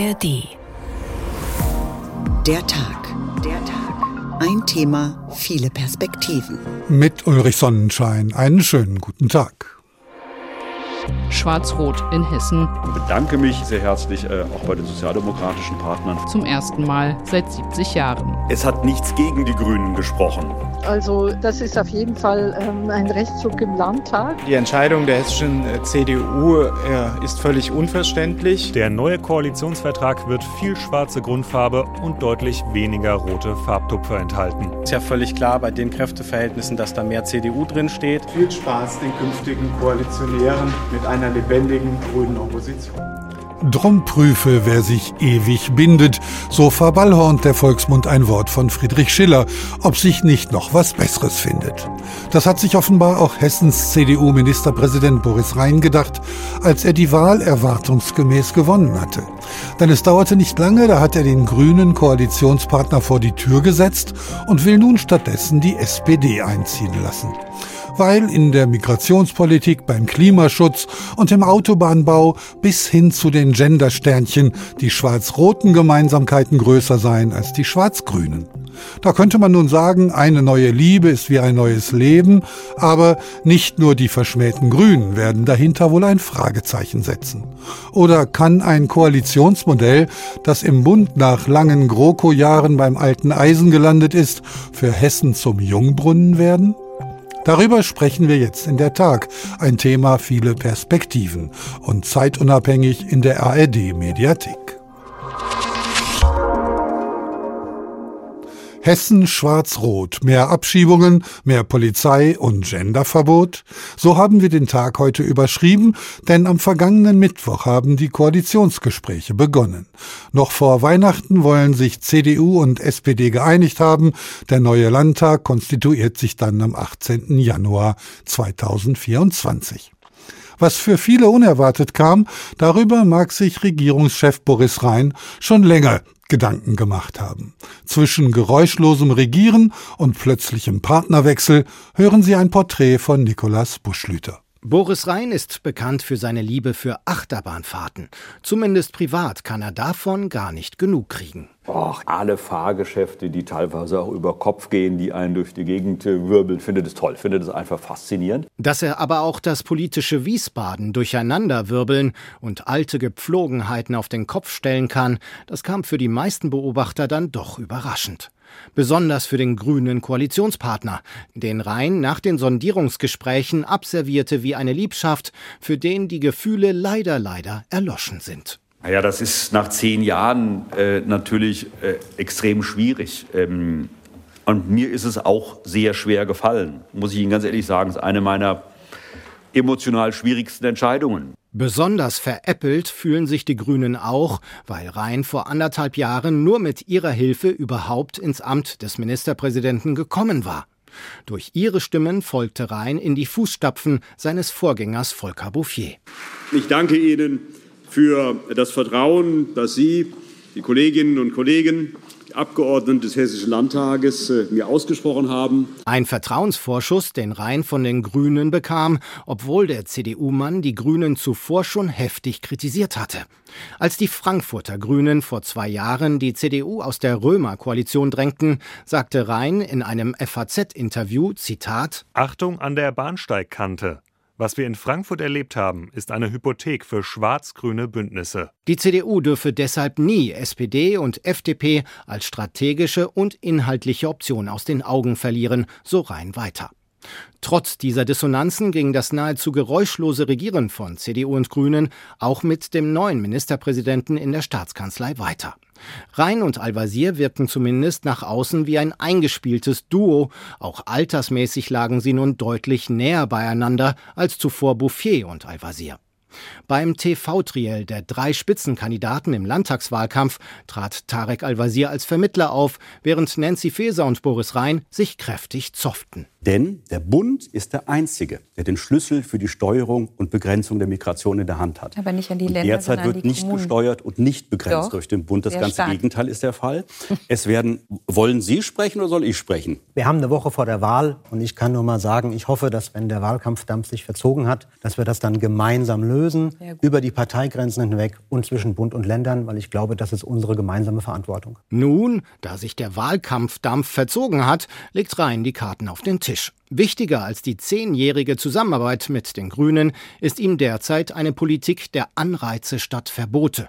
ARD. Der Tag. Der Tag. Ein Thema, viele Perspektiven. Mit Ulrich Sonnenschein. Einen schönen guten Tag. Schwarz-Rot in Hessen. Ich bedanke mich sehr herzlich äh, auch bei den sozialdemokratischen Partnern. Zum ersten Mal seit 70 Jahren. Es hat nichts gegen die Grünen gesprochen. Also das ist auf jeden Fall ähm, ein Rechtszug im Landtag. Die Entscheidung der hessischen äh, CDU äh, ist völlig unverständlich. Der neue Koalitionsvertrag wird viel schwarze Grundfarbe und deutlich weniger rote Farbtupfer enthalten. Ist ja völlig klar bei den Kräfteverhältnissen, dass da mehr CDU drin steht. Viel Spaß den künftigen Koalitionären mit einer lebendigen grünen Opposition. Drum prüfe, wer sich ewig bindet, so verballhornt der Volksmund ein Wort von Friedrich Schiller, ob sich nicht noch was Besseres findet. Das hat sich offenbar auch Hessens CDU-Ministerpräsident Boris Rhein gedacht, als er die Wahl erwartungsgemäß gewonnen hatte. Denn es dauerte nicht lange, da hat er den grünen Koalitionspartner vor die Tür gesetzt und will nun stattdessen die SPD einziehen lassen weil in der Migrationspolitik, beim Klimaschutz und im Autobahnbau bis hin zu den Gendersternchen die schwarz-roten Gemeinsamkeiten größer seien als die schwarz-grünen. Da könnte man nun sagen, eine neue Liebe ist wie ein neues Leben, aber nicht nur die verschmähten Grünen werden dahinter wohl ein Fragezeichen setzen. Oder kann ein Koalitionsmodell, das im Bund nach langen GroKo-Jahren beim alten Eisen gelandet ist, für Hessen zum Jungbrunnen werden? Darüber sprechen wir jetzt in der Tag. Ein Thema viele Perspektiven und zeitunabhängig in der ARD Mediathek. Hessen schwarz-rot, mehr Abschiebungen, mehr Polizei und Genderverbot? So haben wir den Tag heute überschrieben, denn am vergangenen Mittwoch haben die Koalitionsgespräche begonnen. Noch vor Weihnachten wollen sich CDU und SPD geeinigt haben. Der neue Landtag konstituiert sich dann am 18. Januar 2024. Was für viele unerwartet kam, darüber mag sich Regierungschef Boris Rhein schon länger Gedanken gemacht haben. Zwischen geräuschlosem Regieren und plötzlichem Partnerwechsel hören Sie ein Porträt von Nikolaus Buschlüter. Boris Rhein ist bekannt für seine Liebe für Achterbahnfahrten. Zumindest privat kann er davon gar nicht genug kriegen. Och, alle Fahrgeschäfte, die teilweise auch über Kopf gehen, die einen durch die Gegend wirbeln, findet es toll, findet es einfach faszinierend. Dass er aber auch das politische Wiesbaden durcheinanderwirbeln und alte Gepflogenheiten auf den Kopf stellen kann, das kam für die meisten Beobachter dann doch überraschend. Besonders für den grünen Koalitionspartner, den Rhein nach den Sondierungsgesprächen abservierte wie eine Liebschaft, für den die Gefühle leider, leider erloschen sind. Naja, das ist nach zehn Jahren äh, natürlich äh, extrem schwierig. Ähm, und mir ist es auch sehr schwer gefallen, muss ich Ihnen ganz ehrlich sagen. Es ist eine meiner emotional schwierigsten Entscheidungen. Besonders veräppelt fühlen sich die Grünen auch, weil Rhein vor anderthalb Jahren nur mit ihrer Hilfe überhaupt ins Amt des Ministerpräsidenten gekommen war. Durch ihre Stimmen folgte Rhein in die Fußstapfen seines Vorgängers Volker Bouffier. Ich danke Ihnen für das Vertrauen, das Sie, die Kolleginnen und Kollegen, Abgeordneten des Hessischen Landtages äh, mir ausgesprochen haben. Ein Vertrauensvorschuss, den Rhein von den Grünen bekam, obwohl der CDU-Mann die Grünen zuvor schon heftig kritisiert hatte. Als die Frankfurter Grünen vor zwei Jahren die CDU aus der Römer-Koalition drängten, sagte Rhein in einem FAZ-Interview, Zitat, Achtung an der Bahnsteigkante. Was wir in Frankfurt erlebt haben, ist eine Hypothek für schwarz-grüne Bündnisse. Die CDU dürfe deshalb nie SPD und FDP als strategische und inhaltliche Option aus den Augen verlieren, so rein weiter. Trotz dieser Dissonanzen ging das nahezu geräuschlose Regieren von CDU und Grünen auch mit dem neuen Ministerpräsidenten in der Staatskanzlei weiter. Rhein und Al-Wazir wirkten zumindest nach außen wie ein eingespieltes Duo, auch altersmäßig lagen sie nun deutlich näher beieinander als zuvor Bouffier und Al-Wazir. Beim TV-Triell der drei Spitzenkandidaten im Landtagswahlkampf trat Tarek Al-Wazir als Vermittler auf, während Nancy Faeser und Boris Rhein sich kräftig zofften. Denn der Bund ist der Einzige, der den Schlüssel für die Steuerung und Begrenzung der Migration in der Hand hat. Aber nicht an die und Länder, derzeit wird nicht Kommunen. gesteuert und nicht begrenzt Doch, durch den Bund. Das sehr ganze stark. Gegenteil ist der Fall. Es werden, wollen Sie sprechen oder soll ich sprechen? Wir haben eine Woche vor der Wahl und ich kann nur mal sagen, ich hoffe, dass wenn der Wahlkampfdampf sich verzogen hat, dass wir das dann gemeinsam lösen, über die Parteigrenzen hinweg und zwischen Bund und Ländern, weil ich glaube, das ist unsere gemeinsame Verantwortung. Nun, da sich der Wahlkampfdampf verzogen hat, legt Rhein die Karten auf den Tisch. Wichtiger als die zehnjährige Zusammenarbeit mit den Grünen ist ihm derzeit eine Politik der Anreize statt Verbote.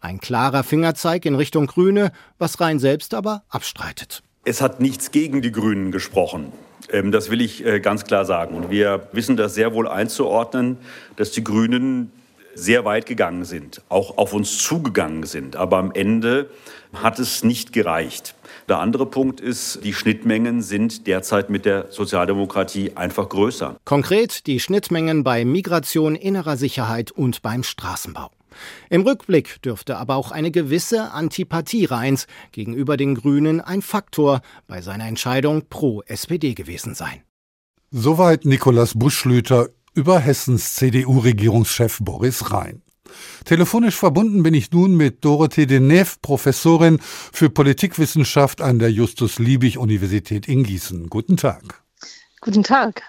Ein klarer Fingerzeig in Richtung Grüne, was Rhein selbst aber abstreitet. Es hat nichts gegen die Grünen gesprochen. Ähm, Das will ich äh, ganz klar sagen. Und wir wissen das sehr wohl einzuordnen, dass die Grünen sehr weit gegangen sind, auch auf uns zugegangen sind. Aber am Ende hat es nicht gereicht. Der andere Punkt ist, die Schnittmengen sind derzeit mit der Sozialdemokratie einfach größer. Konkret die Schnittmengen bei Migration, innerer Sicherheit und beim Straßenbau. Im Rückblick dürfte aber auch eine gewisse Antipathie Rheins gegenüber den Grünen ein Faktor bei seiner Entscheidung pro SPD gewesen sein. Soweit Nikolaus Buschlüter über Hessens CDU-Regierungschef Boris Rhein. Telefonisch verbunden bin ich nun mit Dorothee Deneve, Professorin für Politikwissenschaft an der Justus-Liebig-Universität in Gießen. Guten Tag. Guten Tag.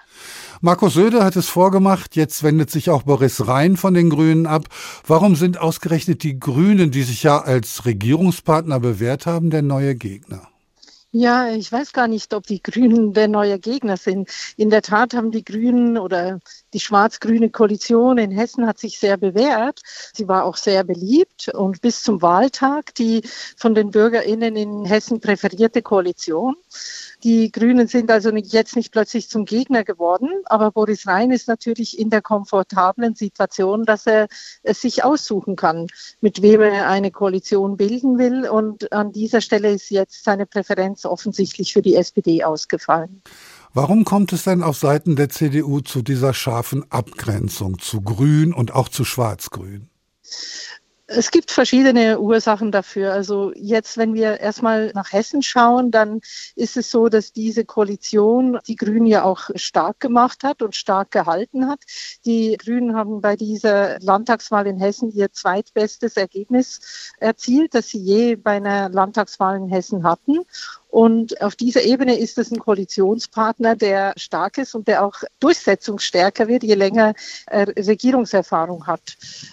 Markus Söder hat es vorgemacht, jetzt wendet sich auch Boris Rhein von den Grünen ab. Warum sind ausgerechnet die Grünen, die sich ja als Regierungspartner bewährt haben, der neue Gegner? Ja, ich weiß gar nicht, ob die Grünen der neue Gegner sind. In der Tat haben die Grünen oder die schwarz-grüne Koalition in Hessen hat sich sehr bewährt. Sie war auch sehr beliebt und bis zum Wahltag die von den BürgerInnen in Hessen präferierte Koalition. Die Grünen sind also jetzt nicht plötzlich zum Gegner geworden, aber Boris Rhein ist natürlich in der komfortablen Situation, dass er es sich aussuchen kann, mit wem er eine Koalition bilden will. Und an dieser Stelle ist jetzt seine Präferenz offensichtlich für die SPD ausgefallen. Warum kommt es denn auf Seiten der CDU zu dieser scharfen Abgrenzung zu Grün und auch zu Schwarz-Grün? Es gibt verschiedene Ursachen dafür. Also jetzt, wenn wir erstmal nach Hessen schauen, dann ist es so, dass diese Koalition die Grünen ja auch stark gemacht hat und stark gehalten hat. Die Grünen haben bei dieser Landtagswahl in Hessen ihr zweitbestes Ergebnis erzielt, das sie je bei einer Landtagswahl in Hessen hatten. Und auf dieser Ebene ist es ein Koalitionspartner, der stark ist und der auch durchsetzungsstärker wird, je länger er Regierungserfahrung hat.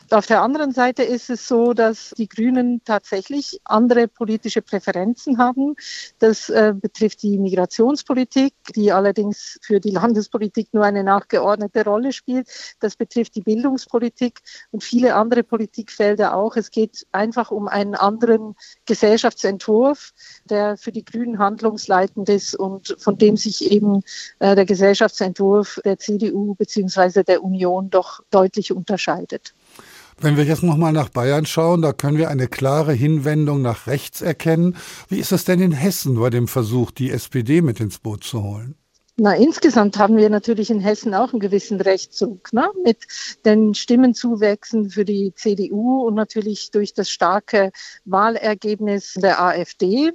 Auf der anderen Seite ist es so, dass die Grünen tatsächlich andere politische Präferenzen haben. Das äh, betrifft die Migrationspolitik, die allerdings für die Landespolitik nur eine nachgeordnete Rolle spielt. Das betrifft die Bildungspolitik und viele andere Politikfelder auch. Es geht einfach um einen anderen Gesellschaftsentwurf, der für die Grünen handlungsleitend ist und von dem sich eben äh, der Gesellschaftsentwurf der CDU beziehungsweise der Union doch deutlich unterscheidet. Wenn wir jetzt nochmal nach Bayern schauen, da können wir eine klare Hinwendung nach rechts erkennen. Wie ist es denn in Hessen bei dem Versuch, die SPD mit ins Boot zu holen? Na, insgesamt haben wir natürlich in Hessen auch einen gewissen Rechtszug ne? mit den Stimmenzuwächsen für die CDU und natürlich durch das starke Wahlergebnis der AfD.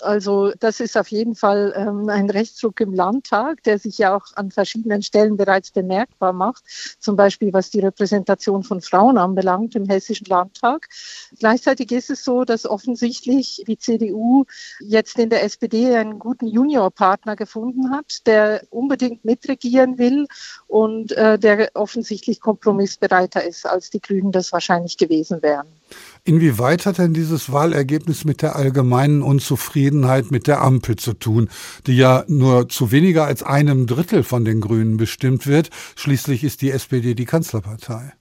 Also das ist auf jeden Fall ähm, ein Rechtsruck im Landtag, der sich ja auch an verschiedenen Stellen bereits bemerkbar macht, zum Beispiel was die Repräsentation von Frauen anbelangt im hessischen Landtag. Gleichzeitig ist es so, dass offensichtlich die CDU jetzt in der SPD einen guten Juniorpartner gefunden hat, der unbedingt mitregieren will und äh, der offensichtlich kompromissbereiter ist, als die Grünen das wahrscheinlich gewesen wären. Inwieweit hat denn dieses Wahlergebnis mit der allgemeinen Unzufriedenheit mit der Ampel zu tun, die ja nur zu weniger als einem Drittel von den Grünen bestimmt wird? Schließlich ist die SPD die Kanzlerpartei.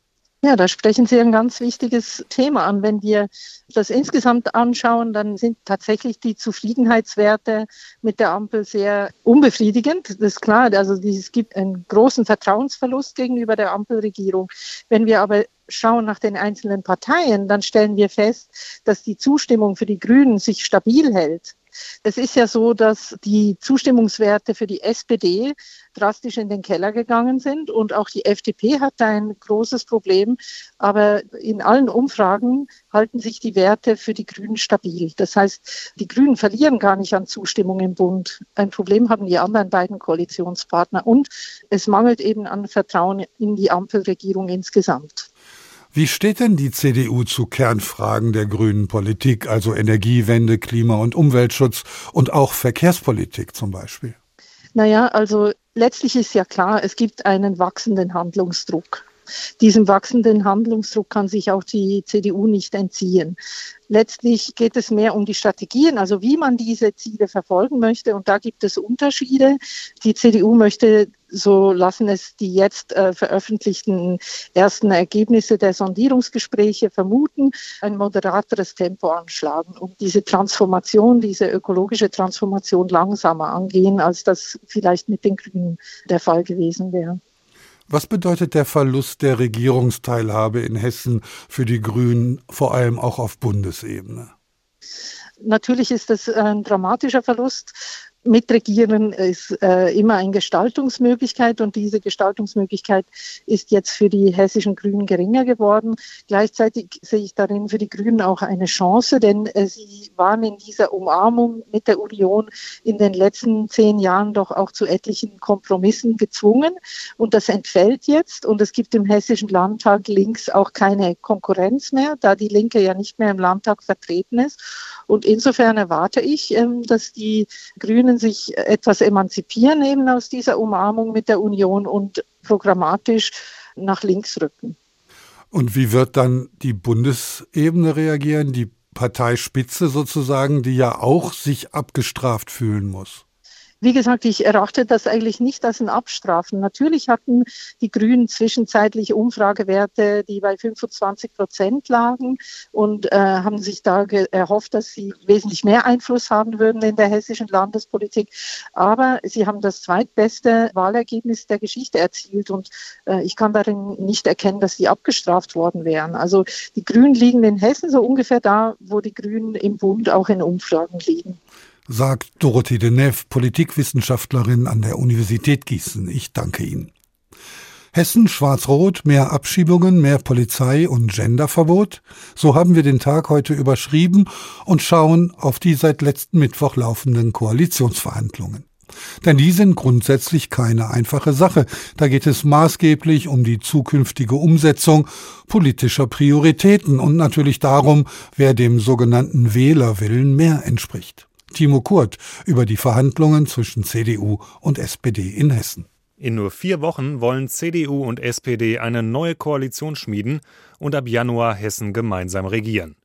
Ja, da sprechen Sie ein ganz wichtiges Thema an. Wenn wir das insgesamt anschauen, dann sind tatsächlich die Zufriedenheitswerte mit der Ampel sehr unbefriedigend. Das ist klar. Also es gibt einen großen Vertrauensverlust gegenüber der Ampelregierung. Wenn wir aber schauen nach den einzelnen Parteien, dann stellen wir fest, dass die Zustimmung für die Grünen sich stabil hält. Es ist ja so, dass die Zustimmungswerte für die SPD drastisch in den Keller gegangen sind und auch die FDP hat ein großes Problem. Aber in allen Umfragen halten sich die Werte für die Grünen stabil. Das heißt, die Grünen verlieren gar nicht an Zustimmung im Bund. Ein Problem haben die anderen beiden Koalitionspartner und es mangelt eben an Vertrauen in die Ampelregierung insgesamt. Wie steht denn die CDU zu Kernfragen der grünen Politik, also Energiewende, Klima- und Umweltschutz und auch Verkehrspolitik zum Beispiel? Naja, also letztlich ist ja klar, es gibt einen wachsenden Handlungsdruck. Diesem wachsenden Handlungsdruck kann sich auch die CDU nicht entziehen. Letztlich geht es mehr um die Strategien, also wie man diese Ziele verfolgen möchte. Und da gibt es Unterschiede. Die CDU möchte, so lassen es die jetzt äh, veröffentlichten ersten Ergebnisse der Sondierungsgespräche vermuten, ein moderateres Tempo anschlagen, um diese Transformation, diese ökologische Transformation langsamer angehen, als das vielleicht mit den Grünen der Fall gewesen wäre. Was bedeutet der Verlust der Regierungsteilhabe in Hessen für die Grünen, vor allem auch auf Bundesebene? Natürlich ist das ein dramatischer Verlust. Mitregieren ist äh, immer eine Gestaltungsmöglichkeit. Und diese Gestaltungsmöglichkeit ist jetzt für die hessischen Grünen geringer geworden. Gleichzeitig sehe ich darin für die Grünen auch eine Chance, denn äh, sie waren in dieser Umarmung mit der Union in den letzten zehn Jahren doch auch zu etlichen Kompromissen gezwungen. Und das entfällt jetzt. Und es gibt im hessischen Landtag links auch keine Konkurrenz mehr, da die Linke ja nicht mehr im Landtag vertreten ist. Und insofern erwarte ich, ähm, dass die Grünen können sich etwas emanzipieren eben aus dieser Umarmung mit der Union und programmatisch nach links rücken. Und wie wird dann die Bundesebene reagieren, die Parteispitze sozusagen, die ja auch sich abgestraft fühlen muss? Wie gesagt, ich erachte das eigentlich nicht als ein Abstrafen. Natürlich hatten die Grünen zwischenzeitlich Umfragewerte, die bei 25 Prozent lagen und äh, haben sich da erhofft, dass sie wesentlich mehr Einfluss haben würden in der hessischen Landespolitik. Aber sie haben das zweitbeste Wahlergebnis der Geschichte erzielt und äh, ich kann darin nicht erkennen, dass sie abgestraft worden wären. Also die Grünen liegen in Hessen so ungefähr da, wo die Grünen im Bund auch in Umfragen liegen sagt Dorothee Deneuve, Politikwissenschaftlerin an der Universität Gießen. Ich danke Ihnen. Hessen schwarz-rot, mehr Abschiebungen, mehr Polizei und Genderverbot? So haben wir den Tag heute überschrieben und schauen auf die seit letzten Mittwoch laufenden Koalitionsverhandlungen. Denn die sind grundsätzlich keine einfache Sache. Da geht es maßgeblich um die zukünftige Umsetzung politischer Prioritäten und natürlich darum, wer dem sogenannten Wählerwillen mehr entspricht. Timo Kurt über die Verhandlungen zwischen CDU und SPD in Hessen. In nur vier Wochen wollen CDU und SPD eine neue Koalition schmieden und ab Januar Hessen gemeinsam regieren.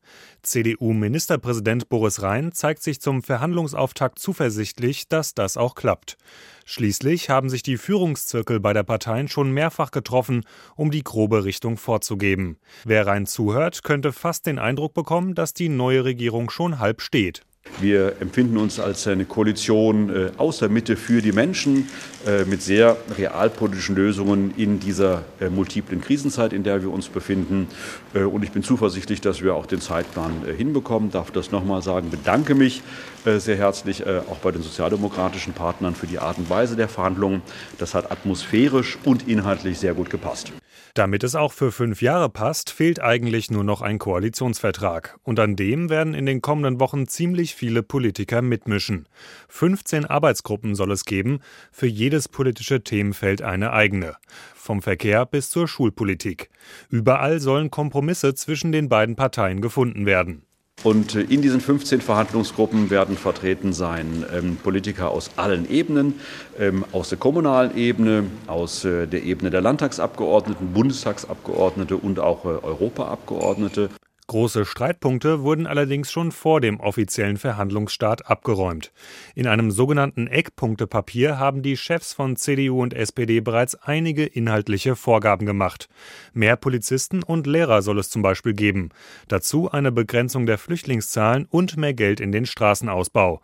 CDU-Ministerpräsident Boris Rhein zeigt sich zum Verhandlungsauftakt zuversichtlich, dass das auch klappt. Schließlich haben sich die Führungszirkel bei der Parteien schon mehrfach getroffen, um die grobe Richtung vorzugeben. Wer Rhein zuhört, könnte fast den Eindruck bekommen, dass die neue Regierung schon halb steht. Wir empfinden uns als eine Koalition äh, aus der Mitte für die Menschen äh, mit sehr realpolitischen Lösungen in dieser äh, multiplen Krisenzeit, in der wir uns befinden. Und ich bin zuversichtlich, dass wir auch den Zeitplan hinbekommen. Darf das nochmal sagen, bedanke mich sehr herzlich auch bei den sozialdemokratischen Partnern für die Art und Weise der Verhandlungen. Das hat atmosphärisch und inhaltlich sehr gut gepasst. Damit es auch für fünf Jahre passt, fehlt eigentlich nur noch ein Koalitionsvertrag. Und an dem werden in den kommenden Wochen ziemlich viele Politiker mitmischen. 15 Arbeitsgruppen soll es geben, für jedes politische Themenfeld eine eigene. Vom Verkehr bis zur Schulpolitik. Überall sollen Kompromisse zwischen den beiden Parteien gefunden werden. Und äh, in diesen 15 Verhandlungsgruppen werden vertreten sein ähm, Politiker aus allen Ebenen, ähm, aus der kommunalen Ebene, aus äh, der Ebene der Landtagsabgeordneten, Bundestagsabgeordnete und auch äh, Europaabgeordnete. Große Streitpunkte wurden allerdings schon vor dem offiziellen Verhandlungsstart abgeräumt. In einem sogenannten Eckpunktepapier haben die Chefs von CDU und SPD bereits einige inhaltliche Vorgaben gemacht. Mehr Polizisten und Lehrer soll es zum Beispiel geben. Dazu eine Begrenzung der Flüchtlingszahlen und mehr Geld in den Straßenausbau.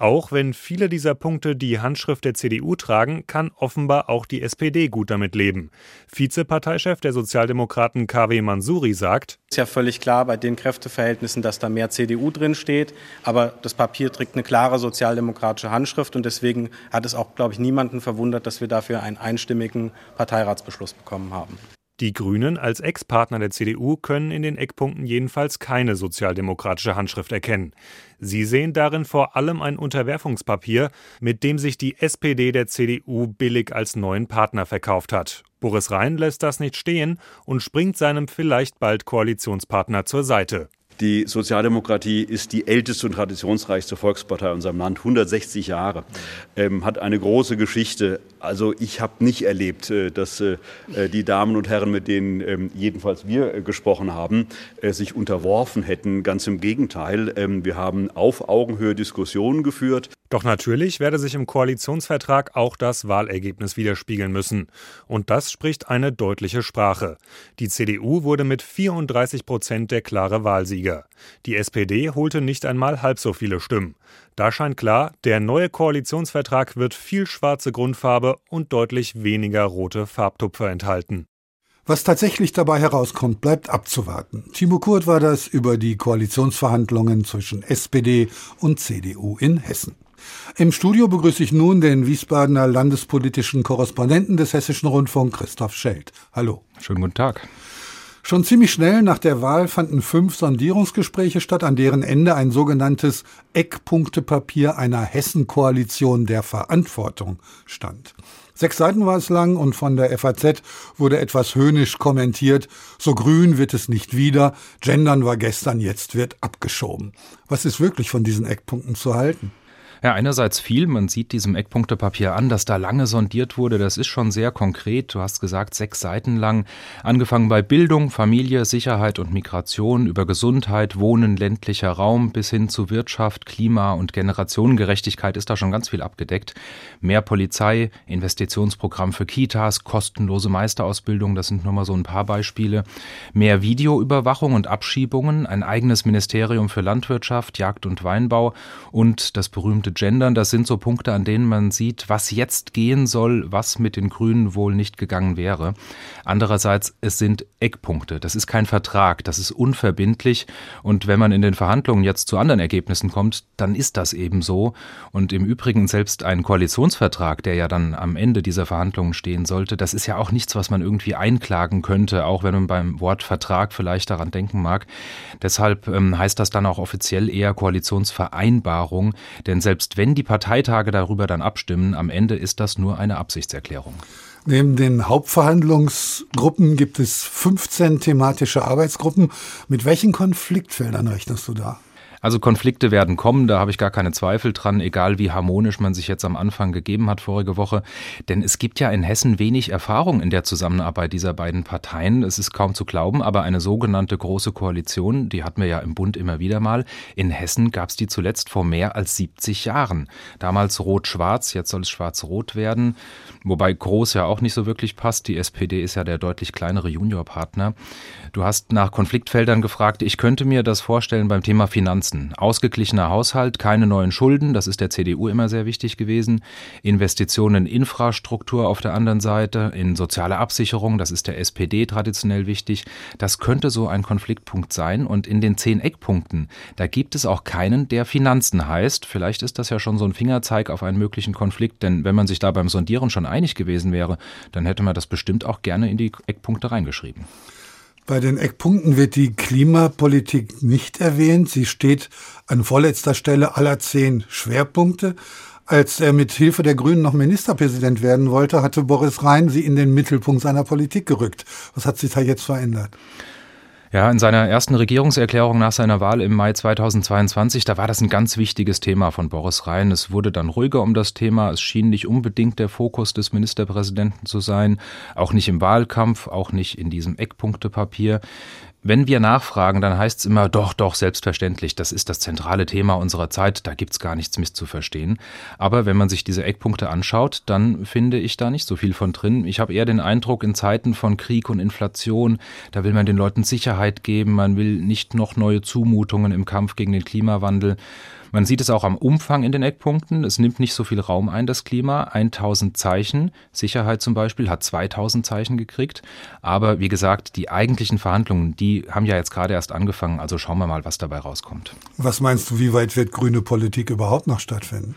Auch wenn viele dieser Punkte die Handschrift der CDU tragen, kann offenbar auch die SPD gut damit leben. Vizeparteichef der Sozialdemokraten KW Mansuri sagt: Es ist ja völlig klar bei den Kräfteverhältnissen, dass da mehr CDU drin steht. Aber das Papier trägt eine klare sozialdemokratische Handschrift und deswegen hat es auch, glaube ich, niemanden verwundert, dass wir dafür einen einstimmigen Parteiratsbeschluss bekommen haben. Die Grünen als Ex-Partner der CDU können in den Eckpunkten jedenfalls keine sozialdemokratische Handschrift erkennen. Sie sehen darin vor allem ein Unterwerfungspapier, mit dem sich die SPD der CDU billig als neuen Partner verkauft hat. Boris Rhein lässt das nicht stehen und springt seinem vielleicht bald Koalitionspartner zur Seite. Die Sozialdemokratie ist die älteste und traditionsreichste Volkspartei in unserem Land, 160 Jahre, ähm, hat eine große Geschichte. Also ich habe nicht erlebt, äh, dass äh, die Damen und Herren, mit denen ähm, jedenfalls wir äh, gesprochen haben, äh, sich unterworfen hätten. Ganz im Gegenteil, ähm, wir haben auf Augenhöhe Diskussionen geführt. Doch natürlich werde sich im Koalitionsvertrag auch das Wahlergebnis widerspiegeln müssen. Und das spricht eine deutliche Sprache. Die CDU wurde mit 34 Prozent der klare Wahlsieger. Die SPD holte nicht einmal halb so viele Stimmen. Da scheint klar, der neue Koalitionsvertrag wird viel schwarze Grundfarbe und deutlich weniger rote Farbtupfer enthalten. Was tatsächlich dabei herauskommt, bleibt abzuwarten. Timo Kurt war das über die Koalitionsverhandlungen zwischen SPD und CDU in Hessen. Im Studio begrüße ich nun den Wiesbadener landespolitischen Korrespondenten des Hessischen Rundfunk, Christoph Schelt. Hallo. Schönen guten Tag. Schon ziemlich schnell nach der Wahl fanden fünf Sondierungsgespräche statt, an deren Ende ein sogenanntes Eckpunktepapier einer Hessen-Koalition der Verantwortung stand. Sechs Seiten war es lang und von der FAZ wurde etwas höhnisch kommentiert. So grün wird es nicht wieder. Gendern war gestern, jetzt wird abgeschoben. Was ist wirklich von diesen Eckpunkten zu halten? Ja, einerseits viel. Man sieht diesem Eckpunktepapier an, dass da lange sondiert wurde. Das ist schon sehr konkret. Du hast gesagt, sechs Seiten lang. Angefangen bei Bildung, Familie, Sicherheit und Migration, über Gesundheit, Wohnen, ländlicher Raum bis hin zu Wirtschaft, Klima und Generationengerechtigkeit ist da schon ganz viel abgedeckt. Mehr Polizei, Investitionsprogramm für Kitas, kostenlose Meisterausbildung, das sind nur mal so ein paar Beispiele. Mehr Videoüberwachung und Abschiebungen, ein eigenes Ministerium für Landwirtschaft, Jagd und Weinbau und das berühmte Punkte gendern. Das sind so Punkte, an denen man sieht, was jetzt gehen soll, was mit den Grünen wohl nicht gegangen wäre. Andererseits, es sind Eckpunkte. Das ist kein Vertrag. Das ist unverbindlich. Und wenn man in den Verhandlungen jetzt zu anderen Ergebnissen kommt, dann ist das eben so. Und im Übrigen selbst ein Koalitionsvertrag, der ja dann am Ende dieser Verhandlungen stehen sollte, das ist ja auch nichts, was man irgendwie einklagen könnte, auch wenn man beim Wort Vertrag vielleicht daran denken mag. Deshalb ähm, heißt das dann auch offiziell eher Koalitionsvereinbarung, denn selbst selbst wenn die Parteitage darüber dann abstimmen, am Ende ist das nur eine Absichtserklärung. Neben den Hauptverhandlungsgruppen gibt es 15 thematische Arbeitsgruppen. Mit welchen Konfliktfeldern rechnest du da? Also Konflikte werden kommen, da habe ich gar keine Zweifel dran, egal wie harmonisch man sich jetzt am Anfang gegeben hat vorige Woche. Denn es gibt ja in Hessen wenig Erfahrung in der Zusammenarbeit dieser beiden Parteien. Es ist kaum zu glauben, aber eine sogenannte große Koalition, die hatten wir ja im Bund immer wieder mal. In Hessen gab es die zuletzt vor mehr als 70 Jahren. Damals rot-schwarz, jetzt soll es schwarz-rot werden. Wobei groß ja auch nicht so wirklich passt. Die SPD ist ja der deutlich kleinere Juniorpartner. Du hast nach Konfliktfeldern gefragt. Ich könnte mir das vorstellen beim Thema Finanzen. Ausgeglichener Haushalt, keine neuen Schulden, das ist der CDU immer sehr wichtig gewesen. Investitionen in Infrastruktur auf der anderen Seite, in soziale Absicherung, das ist der SPD traditionell wichtig. Das könnte so ein Konfliktpunkt sein. Und in den zehn Eckpunkten, da gibt es auch keinen, der Finanzen heißt. Vielleicht ist das ja schon so ein Fingerzeig auf einen möglichen Konflikt, denn wenn man sich da beim Sondieren schon einig gewesen wäre, dann hätte man das bestimmt auch gerne in die Eckpunkte reingeschrieben. Bei den Eckpunkten wird die Klimapolitik nicht erwähnt. Sie steht an vorletzter Stelle aller zehn Schwerpunkte. Als er mit Hilfe der Grünen noch Ministerpräsident werden wollte, hatte Boris Rhein sie in den Mittelpunkt seiner Politik gerückt. Was hat sich da jetzt verändert? Ja, in seiner ersten Regierungserklärung nach seiner Wahl im Mai 2022, da war das ein ganz wichtiges Thema von Boris Rhein. Es wurde dann ruhiger um das Thema. Es schien nicht unbedingt der Fokus des Ministerpräsidenten zu sein. Auch nicht im Wahlkampf, auch nicht in diesem Eckpunktepapier. Wenn wir nachfragen, dann heißt es immer, doch, doch, selbstverständlich, das ist das zentrale Thema unserer Zeit, da gibt's gar nichts misszuverstehen. Aber wenn man sich diese Eckpunkte anschaut, dann finde ich da nicht so viel von drin. Ich habe eher den Eindruck, in Zeiten von Krieg und Inflation, da will man den Leuten Sicherheit geben, man will nicht noch neue Zumutungen im Kampf gegen den Klimawandel. Man sieht es auch am Umfang in den Eckpunkten. Es nimmt nicht so viel Raum ein, das Klima. 1000 Zeichen. Sicherheit zum Beispiel hat 2000 Zeichen gekriegt. Aber wie gesagt, die eigentlichen Verhandlungen, die haben ja jetzt gerade erst angefangen. Also schauen wir mal, was dabei rauskommt. Was meinst du, wie weit wird grüne Politik überhaupt noch stattfinden?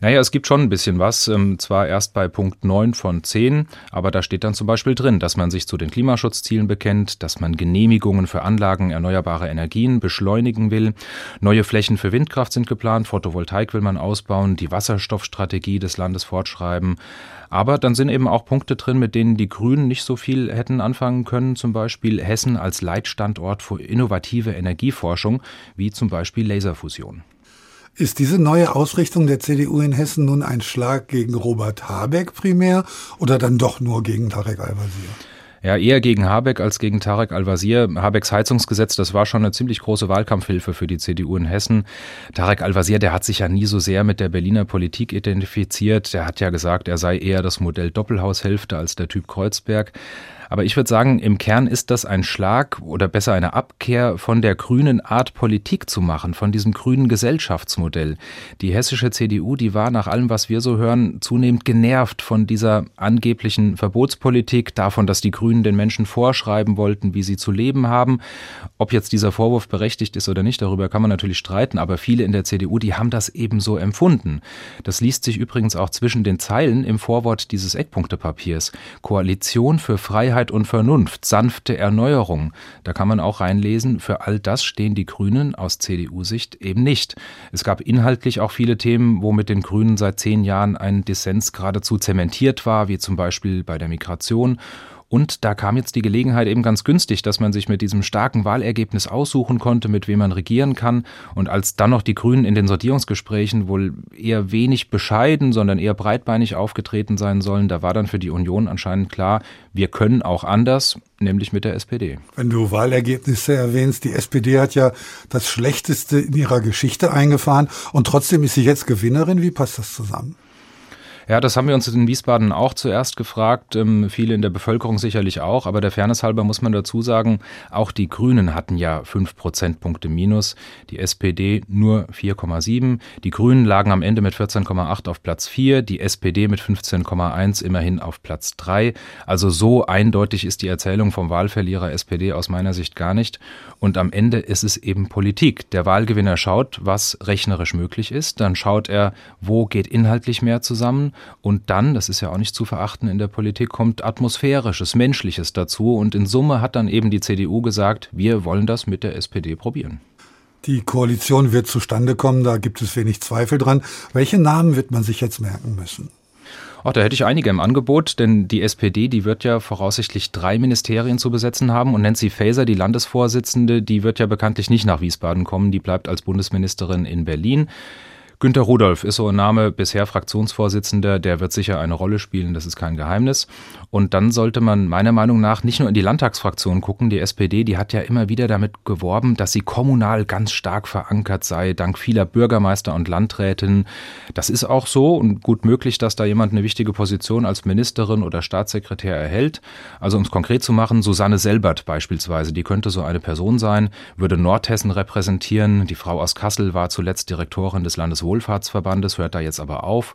Naja, es gibt schon ein bisschen was, ähm, zwar erst bei Punkt 9 von 10, aber da steht dann zum Beispiel drin, dass man sich zu den Klimaschutzzielen bekennt, dass man Genehmigungen für Anlagen erneuerbarer Energien beschleunigen will, neue Flächen für Windkraft sind geplant, Photovoltaik will man ausbauen, die Wasserstoffstrategie des Landes fortschreiben, aber dann sind eben auch Punkte drin, mit denen die Grünen nicht so viel hätten anfangen können, zum Beispiel Hessen als Leitstandort für innovative Energieforschung, wie zum Beispiel Laserfusion. Ist diese neue Ausrichtung der CDU in Hessen nun ein Schlag gegen Robert Habeck primär oder dann doch nur gegen Tarek Al-Wazir? Ja, eher gegen Habeck als gegen Tarek Al-Wazir. Habecks Heizungsgesetz, das war schon eine ziemlich große Wahlkampfhilfe für die CDU in Hessen. Tarek Al-Wazir, der hat sich ja nie so sehr mit der Berliner Politik identifiziert. Der hat ja gesagt, er sei eher das Modell Doppelhaushälfte als der Typ Kreuzberg. Aber ich würde sagen, im Kern ist das ein Schlag oder besser eine Abkehr von der grünen Art Politik zu machen, von diesem grünen Gesellschaftsmodell. Die hessische CDU, die war nach allem, was wir so hören, zunehmend genervt von dieser angeblichen Verbotspolitik, davon, dass die Grünen den Menschen vorschreiben wollten, wie sie zu leben haben. Ob jetzt dieser Vorwurf berechtigt ist oder nicht, darüber kann man natürlich streiten, aber viele in der CDU, die haben das eben so empfunden. Das liest sich übrigens auch zwischen den Zeilen im Vorwort dieses Eckpunktepapiers. Koalition für Freiheit Freiheit und Vernunft, sanfte Erneuerung. Da kann man auch reinlesen, für all das stehen die Grünen aus CDU-Sicht eben nicht. Es gab inhaltlich auch viele Themen, wo mit den Grünen seit zehn Jahren ein Dissens geradezu zementiert war, wie zum Beispiel bei der Migration und da kam jetzt die Gelegenheit eben ganz günstig, dass man sich mit diesem starken Wahlergebnis aussuchen konnte, mit wem man regieren kann. Und als dann noch die Grünen in den Sortierungsgesprächen wohl eher wenig bescheiden, sondern eher breitbeinig aufgetreten sein sollen, da war dann für die Union anscheinend klar, wir können auch anders, nämlich mit der SPD. Wenn du Wahlergebnisse erwähnst, die SPD hat ja das Schlechteste in ihrer Geschichte eingefahren und trotzdem ist sie jetzt Gewinnerin. Wie passt das zusammen? Ja, das haben wir uns in Wiesbaden auch zuerst gefragt, ähm, viele in der Bevölkerung sicherlich auch, aber der Fairness halber muss man dazu sagen, auch die Grünen hatten ja fünf Prozentpunkte Minus, die SPD nur 4,7, die Grünen lagen am Ende mit 14,8 auf Platz 4, die SPD mit 15,1 immerhin auf Platz 3. Also so eindeutig ist die Erzählung vom Wahlverlierer SPD aus meiner Sicht gar nicht. Und am Ende ist es eben Politik. Der Wahlgewinner schaut, was rechnerisch möglich ist, dann schaut er, wo geht inhaltlich mehr zusammen und dann, das ist ja auch nicht zu verachten in der Politik, kommt Atmosphärisches, Menschliches dazu. Und in Summe hat dann eben die CDU gesagt, wir wollen das mit der SPD probieren. Die Koalition wird zustande kommen, da gibt es wenig Zweifel dran. Welche Namen wird man sich jetzt merken müssen? Ach, da hätte ich einige im Angebot, denn die SPD, die wird ja voraussichtlich drei Ministerien zu besetzen haben und Nancy Faeser, die Landesvorsitzende, die wird ja bekanntlich nicht nach Wiesbaden kommen, die bleibt als Bundesministerin in Berlin. Günter Rudolph ist so ein Name, bisher Fraktionsvorsitzender, der wird sicher eine Rolle spielen, das ist kein Geheimnis. Und dann sollte man meiner Meinung nach nicht nur in die Landtagsfraktion gucken. Die SPD, die hat ja immer wieder damit geworben, dass sie kommunal ganz stark verankert sei, dank vieler Bürgermeister und Landrätinnen. Das ist auch so und gut möglich, dass da jemand eine wichtige Position als Ministerin oder Staatssekretär erhält. Also um es konkret zu machen, Susanne Selbert beispielsweise, die könnte so eine Person sein, würde Nordhessen repräsentieren. Die Frau aus Kassel war zuletzt Direktorin des Landes Wohlfahrtsverbandes, hört da jetzt aber auf.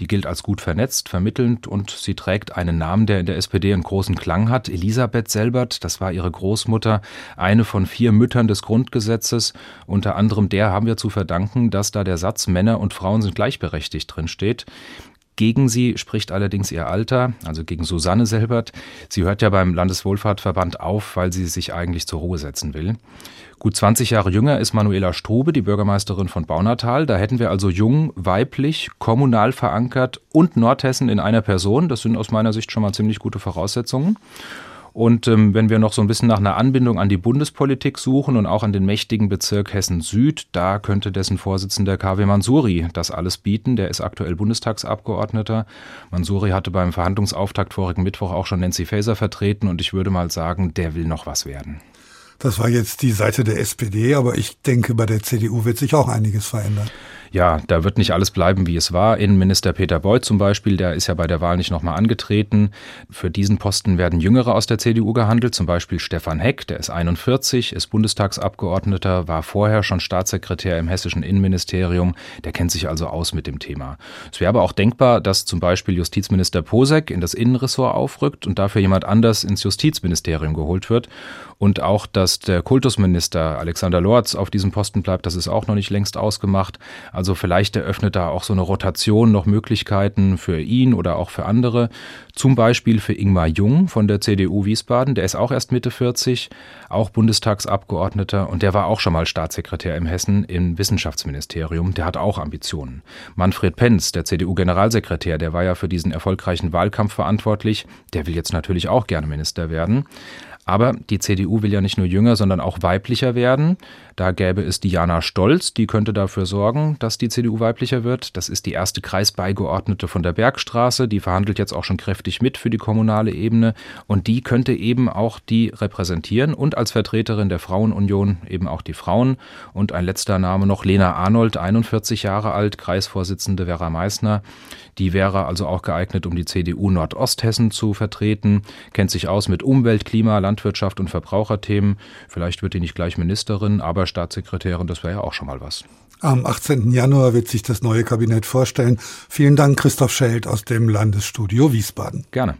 Die gilt als gut vernetzt, vermittelnd und sie trägt einen Namen, der in der SPD einen großen Klang hat. Elisabeth Selbert, das war ihre Großmutter, eine von vier Müttern des Grundgesetzes. Unter anderem der haben wir zu verdanken, dass da der Satz Männer und Frauen sind gleichberechtigt drin steht. Gegen sie spricht allerdings ihr Alter, also gegen Susanne Selbert. Sie hört ja beim Landeswohlfahrtverband auf, weil sie sich eigentlich zur Ruhe setzen will. Gut 20 Jahre jünger ist Manuela Strube, die Bürgermeisterin von Baunatal. Da hätten wir also jung, weiblich, kommunal verankert und Nordhessen in einer Person. Das sind aus meiner Sicht schon mal ziemlich gute Voraussetzungen. Und ähm, wenn wir noch so ein bisschen nach einer Anbindung an die Bundespolitik suchen und auch an den mächtigen Bezirk Hessen Süd, da könnte dessen Vorsitzender KW Mansuri das alles bieten. Der ist aktuell Bundestagsabgeordneter. Mansuri hatte beim Verhandlungsauftakt vorigen Mittwoch auch schon Nancy Faeser vertreten und ich würde mal sagen, der will noch was werden. Das war jetzt die Seite der SPD, aber ich denke, bei der CDU wird sich auch einiges verändern. Ja, da wird nicht alles bleiben, wie es war. Innenminister Peter Beuth zum Beispiel, der ist ja bei der Wahl nicht nochmal angetreten. Für diesen Posten werden Jüngere aus der CDU gehandelt, zum Beispiel Stefan Heck, der ist 41, ist Bundestagsabgeordneter, war vorher schon Staatssekretär im hessischen Innenministerium, der kennt sich also aus mit dem Thema. Es wäre aber auch denkbar, dass zum Beispiel Justizminister Posek in das Innenressort aufrückt und dafür jemand anders ins Justizministerium geholt wird. Und auch, dass der Kultusminister Alexander Lorz auf diesem Posten bleibt, das ist auch noch nicht längst ausgemacht. Vielleicht eröffnet da auch so eine Rotation noch Möglichkeiten für ihn oder auch für andere. Zum Beispiel für Ingmar Jung von der CDU Wiesbaden, der ist auch erst Mitte 40, auch Bundestagsabgeordneter und der war auch schon mal Staatssekretär im Hessen im Wissenschaftsministerium, der hat auch Ambitionen. Manfred Penz, der CDU-Generalsekretär, der war ja für diesen erfolgreichen Wahlkampf verantwortlich, der will jetzt natürlich auch gerne Minister werden. Aber die CDU will ja nicht nur jünger, sondern auch weiblicher werden. Da gäbe es Diana Stolz, die könnte dafür sorgen, dass die CDU weiblicher wird. Das ist die erste Kreisbeigeordnete von der Bergstraße. Die verhandelt jetzt auch schon kräftig mit für die kommunale Ebene. Und die könnte eben auch die repräsentieren und als Vertreterin der Frauenunion eben auch die Frauen. Und ein letzter Name noch Lena Arnold, 41 Jahre alt, Kreisvorsitzende Vera Meissner. Die wäre also auch geeignet, um die CDU Nordosthessen zu vertreten, kennt sich aus mit Umwelt, Klima, Landwirtschaft und Verbraucherthemen. Vielleicht wird die nicht gleich Ministerin, aber Staatssekretärin, das wäre ja auch schon mal was. Am 18. Januar wird sich das neue Kabinett vorstellen. Vielen Dank, Christoph Scheld aus dem Landesstudio Wiesbaden. Gerne.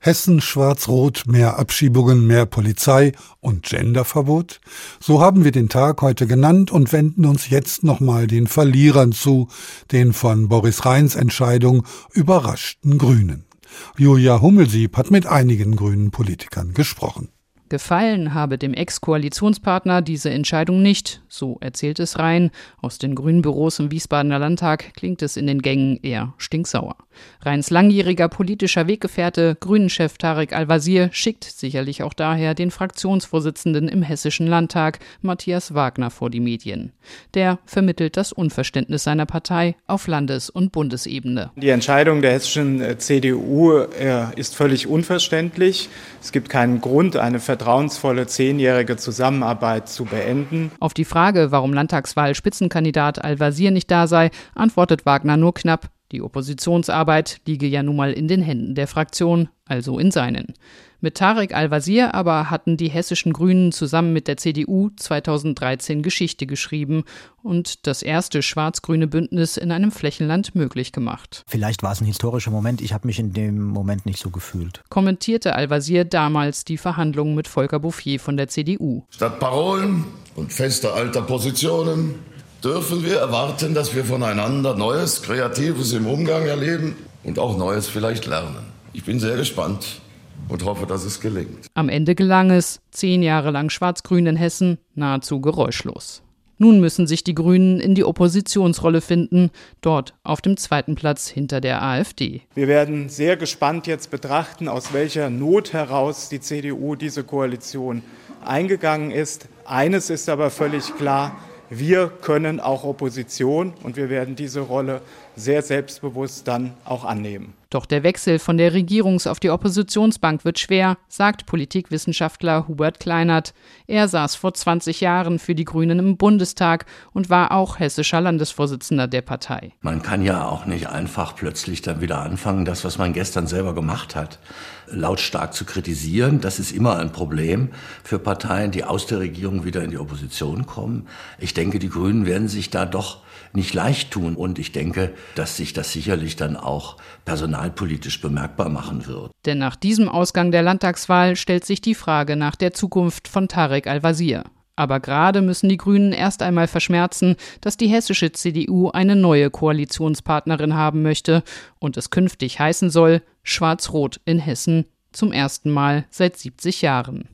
Hessen schwarz-rot, mehr Abschiebungen, mehr Polizei und Genderverbot? So haben wir den Tag heute genannt und wenden uns jetzt nochmal den Verlierern zu, den von Boris Rheins Entscheidung überraschten Grünen. Julia Hummelsieb hat mit einigen grünen Politikern gesprochen. Gefallen habe dem Ex-Koalitionspartner diese Entscheidung nicht, so erzählt es Rhein. Aus den grünen Büros im Wiesbadener Landtag klingt es in den Gängen eher stinksauer. Rheins langjähriger politischer Weggefährte, Grünen-Chef Tarek Al-Wazir, schickt sicherlich auch daher den Fraktionsvorsitzenden im Hessischen Landtag, Matthias Wagner, vor die Medien. Der vermittelt das Unverständnis seiner Partei auf Landes- und Bundesebene. Die Entscheidung der hessischen äh, CDU äh, ist völlig unverständlich. Es gibt keinen Grund, eine vertrauensvolle zehnjährige Zusammenarbeit zu beenden. Auf die Frage, warum Landtagswahl-Spitzenkandidat Al-Wazir nicht da sei, antwortet Wagner nur knapp, die Oppositionsarbeit liege ja nun mal in den Händen der Fraktion, also in seinen. Mit Tarek Al-Wazir aber hatten die hessischen Grünen zusammen mit der CDU 2013 Geschichte geschrieben und das erste schwarz-grüne Bündnis in einem Flächenland möglich gemacht. Vielleicht war es ein historischer Moment, ich habe mich in dem Moment nicht so gefühlt. Kommentierte Al-Wazir damals die Verhandlungen mit Volker Bouffier von der CDU. Statt Parolen und fester alter Positionen dürfen wir erwarten, dass wir voneinander Neues, Kreatives im Umgang erleben und auch Neues vielleicht lernen. Ich bin sehr gespannt und hoffe, dass es gelingt. Am Ende gelang es, zehn Jahre lang Schwarz-Grün in Hessen, nahezu geräuschlos. Nun müssen sich die Grünen in die Oppositionsrolle finden, dort auf dem zweiten Platz hinter der AfD. Wir werden sehr gespannt jetzt betrachten, aus welcher Not heraus die CDU diese Koalition eingegangen ist. Eines ist aber völlig klar, wir können auch Opposition und wir werden diese Rolle sehr selbstbewusst dann auch annehmen. Doch der Wechsel von der Regierungs- auf die Oppositionsbank wird schwer, sagt Politikwissenschaftler Hubert Kleinert. Er saß vor 20 Jahren für die Grünen im Bundestag und war auch hessischer Landesvorsitzender der Partei. Man kann ja auch nicht einfach plötzlich dann wieder anfangen, das, was man gestern selber gemacht hat, lautstark zu kritisieren. Das ist immer ein Problem für Parteien, die aus der Regierung wieder in die Opposition kommen. Ich denke, die Grünen werden sich da doch nicht leicht tun. Und ich denke, dass sich das sicherlich dann auch personalpolitisch bemerkbar machen wird. Denn nach diesem Ausgang der Landtagswahl stellt sich die Frage nach der Zukunft von Tarek Al-Wazir. Aber gerade müssen die Grünen erst einmal verschmerzen, dass die hessische CDU eine neue Koalitionspartnerin haben möchte und es künftig heißen soll, Schwarz-Rot in Hessen zum ersten Mal seit 70 Jahren.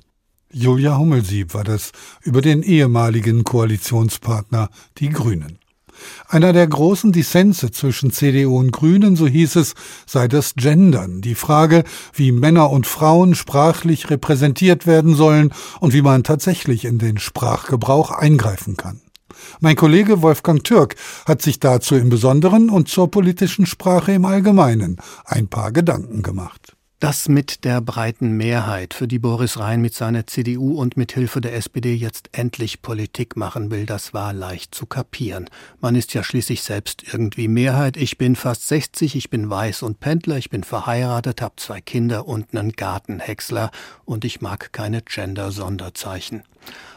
Julia Hummelsieb war das über den ehemaligen Koalitionspartner Die Grünen. Einer der großen Dissense zwischen CDU und Grünen, so hieß es, sei das Gendern, die Frage, wie Männer und Frauen sprachlich repräsentiert werden sollen und wie man tatsächlich in den Sprachgebrauch eingreifen kann. Mein Kollege Wolfgang Türk hat sich dazu im Besonderen und zur politischen Sprache im Allgemeinen ein paar Gedanken gemacht. Das mit der breiten Mehrheit, für die Boris Rhein mit seiner CDU und mit Hilfe der SPD jetzt endlich Politik machen will, das war leicht zu kapieren. Man ist ja schließlich selbst irgendwie Mehrheit. Ich bin fast 60, ich bin weiß und Pendler, ich bin verheiratet, hab zwei Kinder und einen Gartenhäcksler und ich mag keine Gender-Sonderzeichen.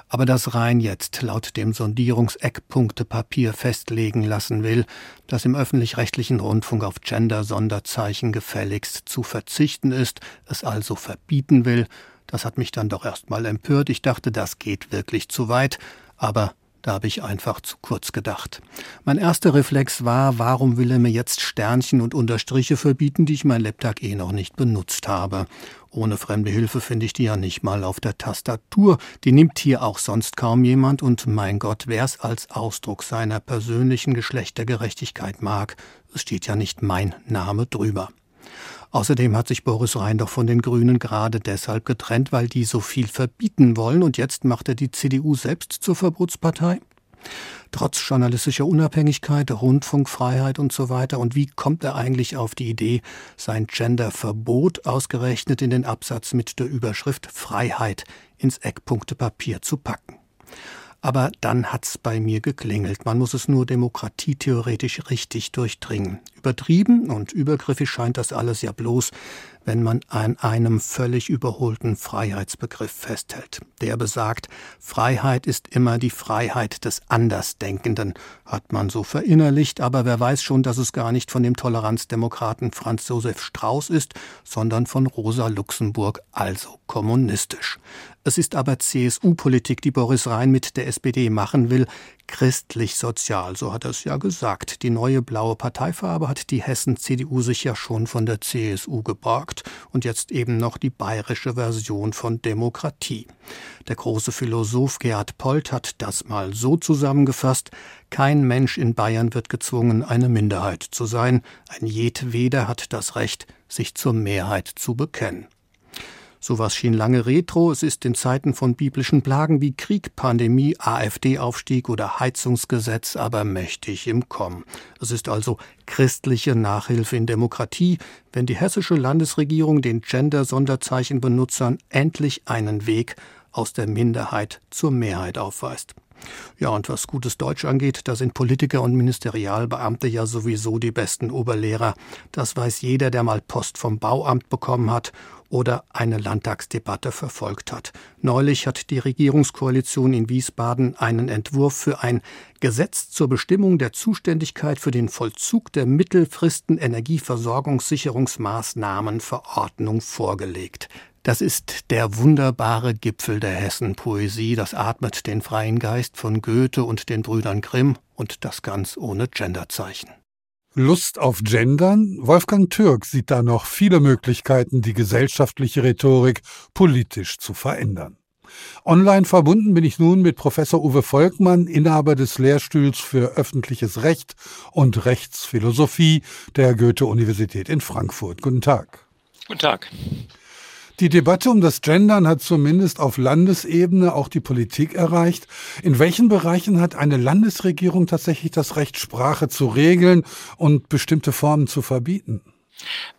Aber dass Rhein jetzt laut dem Sondierungseckpunktepapier festlegen lassen will, dass im öffentlich-rechtlichen Rundfunk auf Gender-Sonderzeichen gefälligst zu verzichten ist, es also verbieten will, das hat mich dann doch erst mal empört. Ich dachte, das geht wirklich zu weit, aber da habe ich einfach zu kurz gedacht. Mein erster Reflex war, warum will er mir jetzt Sternchen und Unterstriche verbieten, die ich mein Laptop eh noch nicht benutzt habe. Ohne fremde Hilfe finde ich die ja nicht mal auf der Tastatur. Die nimmt hier auch sonst kaum jemand und mein Gott, wer es als Ausdruck seiner persönlichen Geschlechtergerechtigkeit mag, es steht ja nicht mein Name drüber. Außerdem hat sich Boris Rhein doch von den Grünen gerade deshalb getrennt, weil die so viel verbieten wollen und jetzt macht er die CDU selbst zur Verbotspartei? Trotz journalistischer Unabhängigkeit, Rundfunkfreiheit und so weiter. Und wie kommt er eigentlich auf die Idee, sein Genderverbot ausgerechnet in den Absatz mit der Überschrift Freiheit ins Eckpunktepapier zu packen? Aber dann hat's bei mir geklingelt. Man muss es nur demokratietheoretisch richtig durchdringen. Übertrieben und übergriffig scheint das alles ja bloß, wenn man an einem völlig überholten Freiheitsbegriff festhält. Der besagt, Freiheit ist immer die Freiheit des Andersdenkenden, hat man so verinnerlicht, aber wer weiß schon, dass es gar nicht von dem Toleranzdemokraten Franz Josef Strauß ist, sondern von Rosa Luxemburg, also kommunistisch. Es ist aber CSU-Politik, die Boris Rhein mit der SPD machen will, christlich-sozial, so hat er es ja gesagt. Die neue blaue Parteifarbe hat die Hessen-CDU sich ja schon von der CSU geborgt und jetzt eben noch die bayerische Version von Demokratie. Der große Philosoph Gerhard Polt hat das mal so zusammengefasst, kein Mensch in Bayern wird gezwungen, eine Minderheit zu sein, ein jedweder hat das Recht, sich zur Mehrheit zu bekennen. Sowas schien lange retro. Es ist in Zeiten von biblischen Plagen wie Krieg, Pandemie, AfD-Aufstieg oder Heizungsgesetz aber mächtig im Kommen. Es ist also christliche Nachhilfe in Demokratie, wenn die hessische Landesregierung den Gender-Sonderzeichenbenutzern endlich einen Weg aus der Minderheit zur Mehrheit aufweist. Ja, und was gutes Deutsch angeht, da sind Politiker und Ministerialbeamte ja sowieso die besten Oberlehrer. Das weiß jeder, der mal Post vom Bauamt bekommen hat oder eine Landtagsdebatte verfolgt hat. Neulich hat die Regierungskoalition in Wiesbaden einen Entwurf für ein Gesetz zur Bestimmung der Zuständigkeit für den Vollzug der Mittelfristen Energieversorgungssicherungsmaßnahmenverordnung vorgelegt. Das ist der wunderbare Gipfel der Hessenpoesie, das atmet den freien Geist von Goethe und den Brüdern Grimm und das ganz ohne Genderzeichen. Lust auf Gendern? Wolfgang Türk sieht da noch viele Möglichkeiten, die gesellschaftliche Rhetorik politisch zu verändern. Online verbunden bin ich nun mit Professor Uwe Volkmann, Inhaber des Lehrstühls für öffentliches Recht und Rechtsphilosophie der Goethe-Universität in Frankfurt. Guten Tag. Guten Tag. Die Debatte um das Gendern hat zumindest auf Landesebene auch die Politik erreicht. In welchen Bereichen hat eine Landesregierung tatsächlich das Recht, Sprache zu regeln und bestimmte Formen zu verbieten?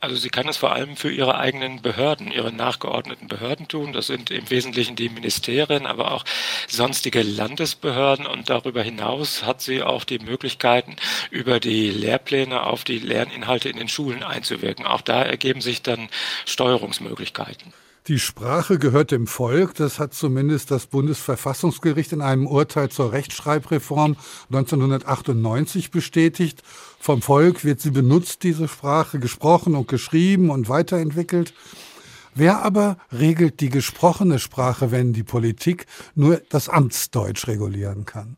Also sie kann es vor allem für ihre eigenen Behörden, ihre nachgeordneten Behörden tun. Das sind im Wesentlichen die Ministerien, aber auch sonstige Landesbehörden. Und darüber hinaus hat sie auch die Möglichkeiten, über die Lehrpläne auf die Lerninhalte in den Schulen einzuwirken. Auch da ergeben sich dann Steuerungsmöglichkeiten. Die Sprache gehört dem Volk. Das hat zumindest das Bundesverfassungsgericht in einem Urteil zur Rechtschreibreform 1998 bestätigt. Vom Volk wird sie benutzt, diese Sprache, gesprochen und geschrieben und weiterentwickelt. Wer aber regelt die gesprochene Sprache, wenn die Politik nur das Amtsdeutsch regulieren kann?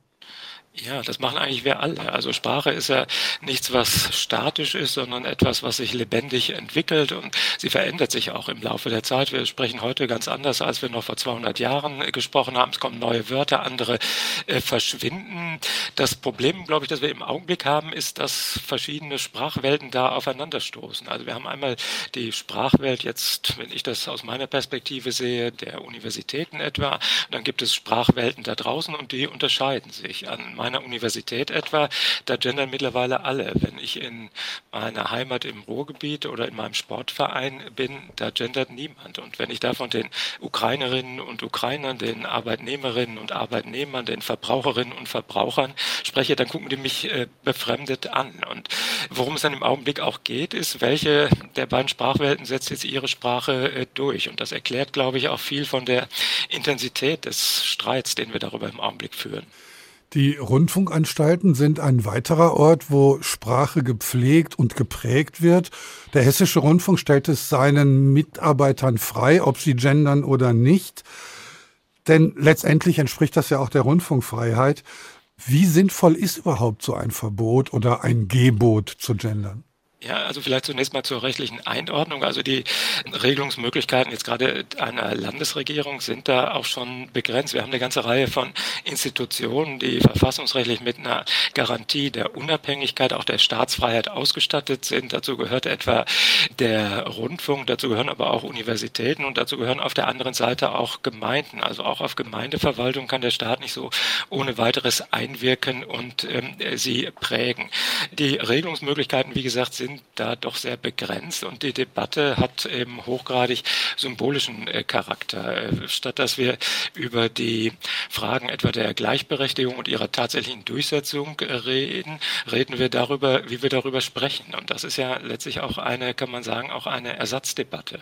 Ja, das machen eigentlich wir alle. Also Sprache ist ja nichts, was statisch ist, sondern etwas, was sich lebendig entwickelt und sie verändert sich auch im Laufe der Zeit. Wir sprechen heute ganz anders, als wir noch vor 200 Jahren gesprochen haben. Es kommen neue Wörter, andere äh, verschwinden. Das Problem, glaube ich, das wir im Augenblick haben, ist, dass verschiedene Sprachwelten da aufeinanderstoßen. Also wir haben einmal die Sprachwelt jetzt, wenn ich das aus meiner Perspektive sehe, der Universitäten etwa. Dann gibt es Sprachwelten da draußen und die unterscheiden sich an meiner Universität etwa, da gendern mittlerweile alle. Wenn ich in meiner Heimat im Ruhrgebiet oder in meinem Sportverein bin, da gendert niemand. Und wenn ich da von den Ukrainerinnen und Ukrainern, den Arbeitnehmerinnen und Arbeitnehmern, den Verbraucherinnen und Verbrauchern spreche, dann gucken die mich äh, befremdet an. Und worum es dann im Augenblick auch geht, ist, welche der beiden Sprachwelten setzt jetzt ihre Sprache äh, durch. Und das erklärt, glaube ich, auch viel von der Intensität des Streits, den wir darüber im Augenblick führen. Die Rundfunkanstalten sind ein weiterer Ort, wo Sprache gepflegt und geprägt wird. Der Hessische Rundfunk stellt es seinen Mitarbeitern frei, ob sie gendern oder nicht. Denn letztendlich entspricht das ja auch der Rundfunkfreiheit. Wie sinnvoll ist überhaupt so ein Verbot oder ein Gebot zu gendern? Ja, also vielleicht zunächst mal zur rechtlichen Einordnung. Also die Regelungsmöglichkeiten jetzt gerade einer Landesregierung sind da auch schon begrenzt. Wir haben eine ganze Reihe von Institutionen, die verfassungsrechtlich mit einer Garantie der Unabhängigkeit, auch der Staatsfreiheit ausgestattet sind. Dazu gehört etwa der Rundfunk, dazu gehören aber auch Universitäten und dazu gehören auf der anderen Seite auch Gemeinden. Also auch auf Gemeindeverwaltung kann der Staat nicht so ohne weiteres einwirken und ähm, sie prägen. Die Regelungsmöglichkeiten, wie gesagt, sind sind da doch sehr begrenzt und die Debatte hat eben hochgradig symbolischen äh, Charakter. Äh, statt dass wir über die Fragen etwa der Gleichberechtigung und ihrer tatsächlichen Durchsetzung äh, reden, reden wir darüber, wie wir darüber sprechen. Und das ist ja letztlich auch eine, kann man sagen, auch eine Ersatzdebatte.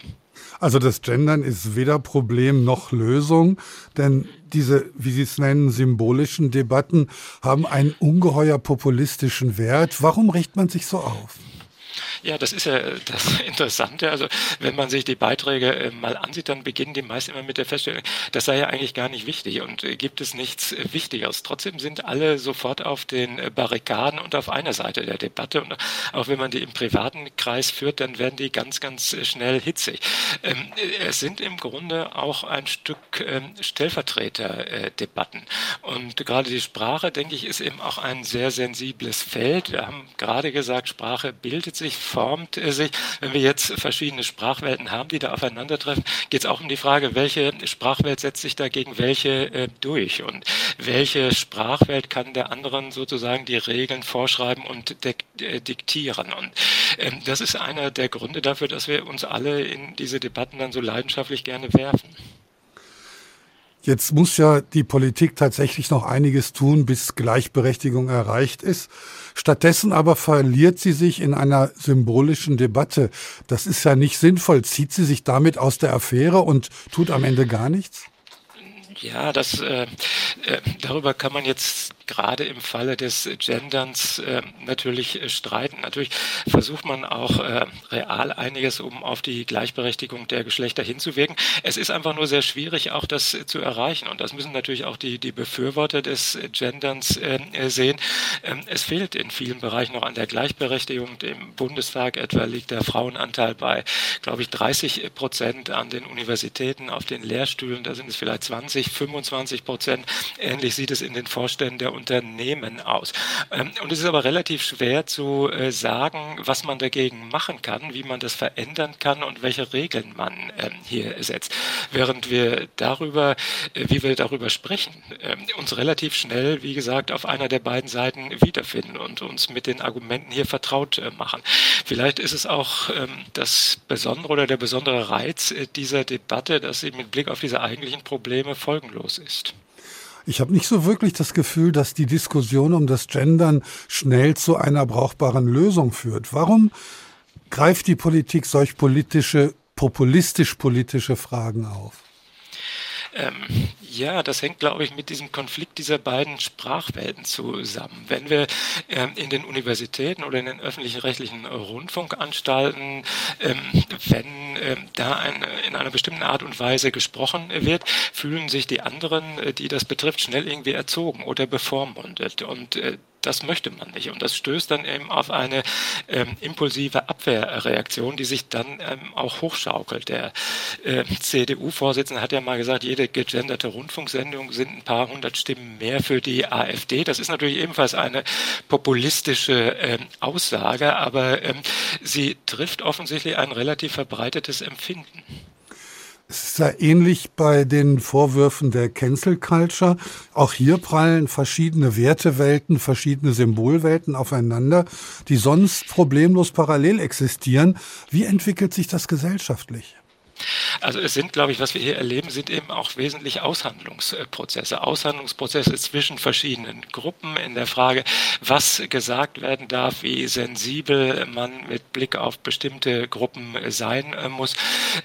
Also das Gendern ist weder Problem noch Lösung, denn diese, wie Sie es nennen, symbolischen Debatten haben einen ungeheuer populistischen Wert. Warum richtet man sich so auf? Ja, das ist ja das Interessante. Also wenn man sich die Beiträge äh, mal ansieht, dann beginnen die meisten immer mit der Feststellung, das sei ja eigentlich gar nicht wichtig und äh, gibt es nichts äh, Wichtigeres. Trotzdem sind alle sofort auf den Barrikaden und auf einer Seite der Debatte. Und auch wenn man die im privaten Kreis führt, dann werden die ganz, ganz schnell hitzig. Ähm, es sind im Grunde auch ein Stück ähm, Stellvertreterdebatten. Und gerade die Sprache, denke ich, ist eben auch ein sehr sensibles Feld. Wir haben gerade gesagt, Sprache bildet sich formt sich. Wenn wir jetzt verschiedene Sprachwelten haben, die da aufeinandertreffen, geht es auch um die Frage, welche Sprachwelt setzt sich dagegen welche äh, durch und welche Sprachwelt kann der anderen sozusagen die Regeln vorschreiben und äh, diktieren. Und ähm, das ist einer der Gründe dafür, dass wir uns alle in diese Debatten dann so leidenschaftlich gerne werfen. Jetzt muss ja die Politik tatsächlich noch einiges tun, bis Gleichberechtigung erreicht ist. Stattdessen aber verliert sie sich in einer symbolischen Debatte. Das ist ja nicht sinnvoll. Zieht sie sich damit aus der Affäre und tut am Ende gar nichts? Ja, das, äh, äh, darüber kann man jetzt gerade im Falle des Genderns äh, natürlich äh, streiten. Natürlich versucht man auch äh, real einiges, um auf die Gleichberechtigung der Geschlechter hinzuwirken. Es ist einfach nur sehr schwierig, auch das zu erreichen. Und das müssen natürlich auch die, die Befürworter des Genderns äh, sehen. Ähm, es fehlt in vielen Bereichen noch an der Gleichberechtigung. Im Bundestag etwa liegt der Frauenanteil bei, glaube ich, 30 Prozent an den Universitäten, auf den Lehrstühlen, da sind es vielleicht 20, 25 Prozent. Ähnlich sieht es in den Vorständen der Unternehmen aus. Ähm, und es ist aber relativ schwer zu äh, sagen, was man dagegen machen kann, wie man das verändern kann und welche Regeln man ähm, hier setzt. Während wir darüber, äh, wie wir darüber sprechen, ähm, uns relativ schnell, wie gesagt, auf einer der beiden Seiten wiederfinden und uns mit den Argumenten hier vertraut äh, machen. Vielleicht ist es auch das Besondere oder der besondere Reiz dieser Debatte, dass sie mit Blick auf diese eigentlichen Probleme folgenlos ist. Ich habe nicht so wirklich das Gefühl, dass die Diskussion um das Gendern schnell zu einer brauchbaren Lösung führt. Warum greift die Politik solch politische, populistisch-politische Fragen auf? Ähm, ja, das hängt, glaube ich, mit diesem Konflikt dieser beiden Sprachwelten zusammen. Wenn wir ähm, in den Universitäten oder in den öffentlichen rechtlichen Rundfunkanstalten, ähm, wenn ähm, da ein, in einer bestimmten Art und Weise gesprochen wird, fühlen sich die anderen, äh, die das betrifft, schnell irgendwie erzogen oder bevormundet. Und äh, das möchte man nicht. Und das stößt dann eben auf eine ähm, impulsive Abwehrreaktion, die sich dann ähm, auch hochschaukelt. Der äh, CDU-Vorsitzende hat ja mal gesagt, jede gegenderte Rundfunksendung sind ein paar hundert Stimmen mehr für die AfD. Das ist natürlich ebenfalls eine populistische ähm, Aussage, aber ähm, sie trifft offensichtlich ein relativ verbreitetes Empfinden. Es ist ja ähnlich bei den Vorwürfen der Cancel Culture. Auch hier prallen verschiedene Wertewelten, verschiedene Symbolwelten aufeinander, die sonst problemlos parallel existieren. Wie entwickelt sich das gesellschaftlich? Also es sind, glaube ich, was wir hier erleben, sind eben auch wesentlich Aushandlungsprozesse. Aushandlungsprozesse zwischen verschiedenen Gruppen in der Frage, was gesagt werden darf, wie sensibel man mit Blick auf bestimmte Gruppen sein äh, muss.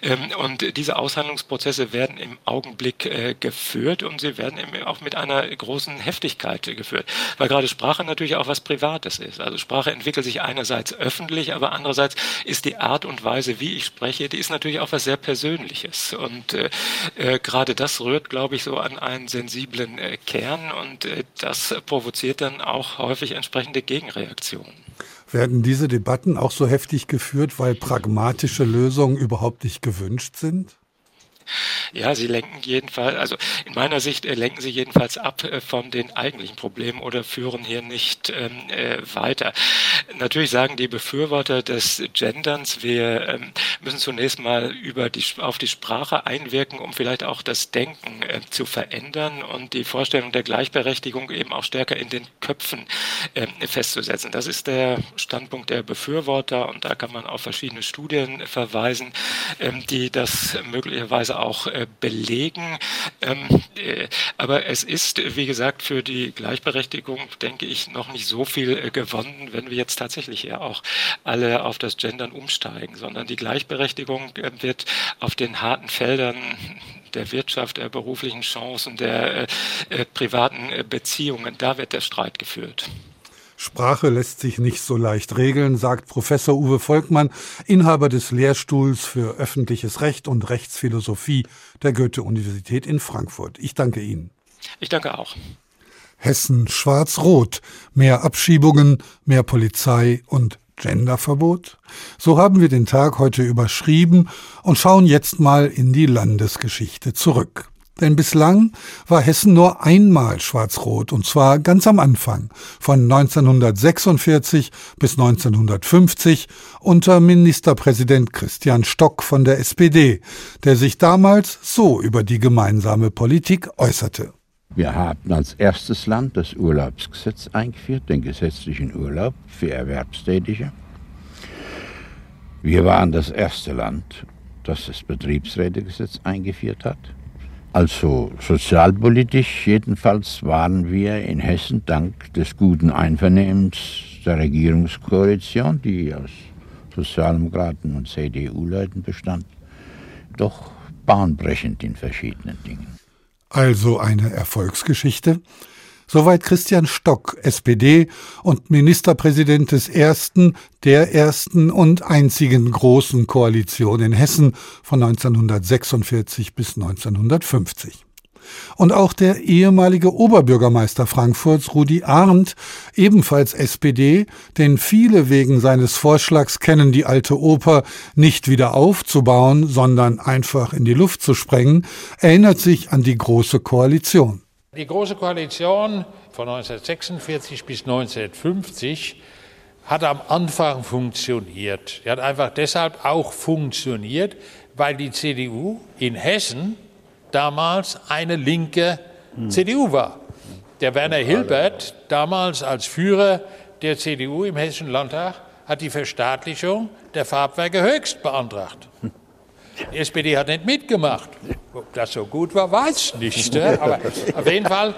Ähm, und diese Aushandlungsprozesse werden im Augenblick äh, geführt und sie werden eben auch mit einer großen Heftigkeit geführt, weil gerade Sprache natürlich auch was Privates ist. Also Sprache entwickelt sich einerseits öffentlich, aber andererseits ist die Art und Weise, wie ich spreche, die ist natürlich auch was sehr Persönliches. Und äh, äh, gerade das rührt, glaube ich, so an einen sensiblen äh, Kern und äh, das provoziert dann auch häufig entsprechende Gegenreaktionen. Werden diese Debatten auch so heftig geführt, weil pragmatische Lösungen überhaupt nicht gewünscht sind? Ja, sie lenken jedenfalls, also in meiner Sicht äh, lenken sie jedenfalls ab äh, von den eigentlichen Problemen oder führen hier nicht ähm, äh, weiter. Natürlich sagen die Befürworter des Genderns, wir ähm, müssen zunächst mal über die, auf die Sprache einwirken, um vielleicht auch das Denken äh, zu verändern und die Vorstellung der Gleichberechtigung eben auch stärker in den Köpfen äh, festzusetzen. Das ist der Standpunkt der Befürworter und da kann man auf verschiedene Studien verweisen, ähm, die das möglicherweise Auch äh, belegen. Ähm, äh, aber es ist, wie gesagt, für die Gleichberechtigung, denke ich, noch nicht so viel äh, gewonnen, wenn wir jetzt tatsächlich ja auch alle auf das Gendern umsteigen, sondern die Gleichberechtigung wird auf den harten Feldern der Wirtschaft, der beruflichen Chancen, der äh, privaten Beziehungen, da wird der Streit geführt. Sprache lässt sich nicht so leicht regeln, sagt Professor Uwe Volkmann, Inhaber des Lehrstuhls für öffentliches Recht und Rechtsphilosophie der Goethe-Universität in Frankfurt. Ich danke Ihnen. Ich danke auch. Hessen schwarz-rot. Mehr Abschiebungen, mehr Polizei und Genderverbot? So haben wir den Tag heute überschrieben und schauen jetzt mal in die Landesgeschichte zurück. Denn bislang war Hessen nur einmal schwarz-rot, und zwar ganz am Anfang, von 1946 bis 1950 unter Ministerpräsident Christian Stock von der SPD, der sich damals so über die gemeinsame Politik äußerte. Wir haben als erstes Land das Urlaubsgesetz eingeführt, den gesetzlichen Urlaub für Erwerbstätige. Wir waren das erste Land, das das Betriebsrätegesetz eingeführt hat. Also sozialpolitisch jedenfalls waren wir in Hessen dank des guten Einvernehmens der Regierungskoalition, die aus Sozialdemokraten und CDU-Leuten bestand, doch bahnbrechend in verschiedenen Dingen. Also eine Erfolgsgeschichte? Soweit Christian Stock, SPD und Ministerpräsident des ersten, der ersten und einzigen großen Koalition in Hessen von 1946 bis 1950. Und auch der ehemalige Oberbürgermeister Frankfurts, Rudi Arndt, ebenfalls SPD, den viele wegen seines Vorschlags kennen, die alte Oper nicht wieder aufzubauen, sondern einfach in die Luft zu sprengen, erinnert sich an die Große Koalition. Die Große Koalition von 1946 bis 1950 hat am Anfang funktioniert. Die hat einfach deshalb auch funktioniert, weil die CDU in Hessen damals eine linke hm. CDU war. Der Werner Hilbert, damals als Führer der CDU im Hessischen Landtag, hat die Verstaatlichung der Farbwerke höchst beantragt. Die SPD hat nicht mitgemacht. Ob das so gut war, weiß ich nicht. Aber auf jeden Fall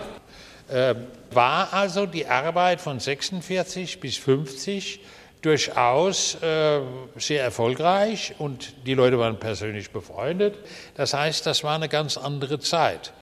äh, war also die Arbeit von 46 bis 50 durchaus äh, sehr erfolgreich und die Leute waren persönlich befreundet. Das heißt, das war eine ganz andere Zeit.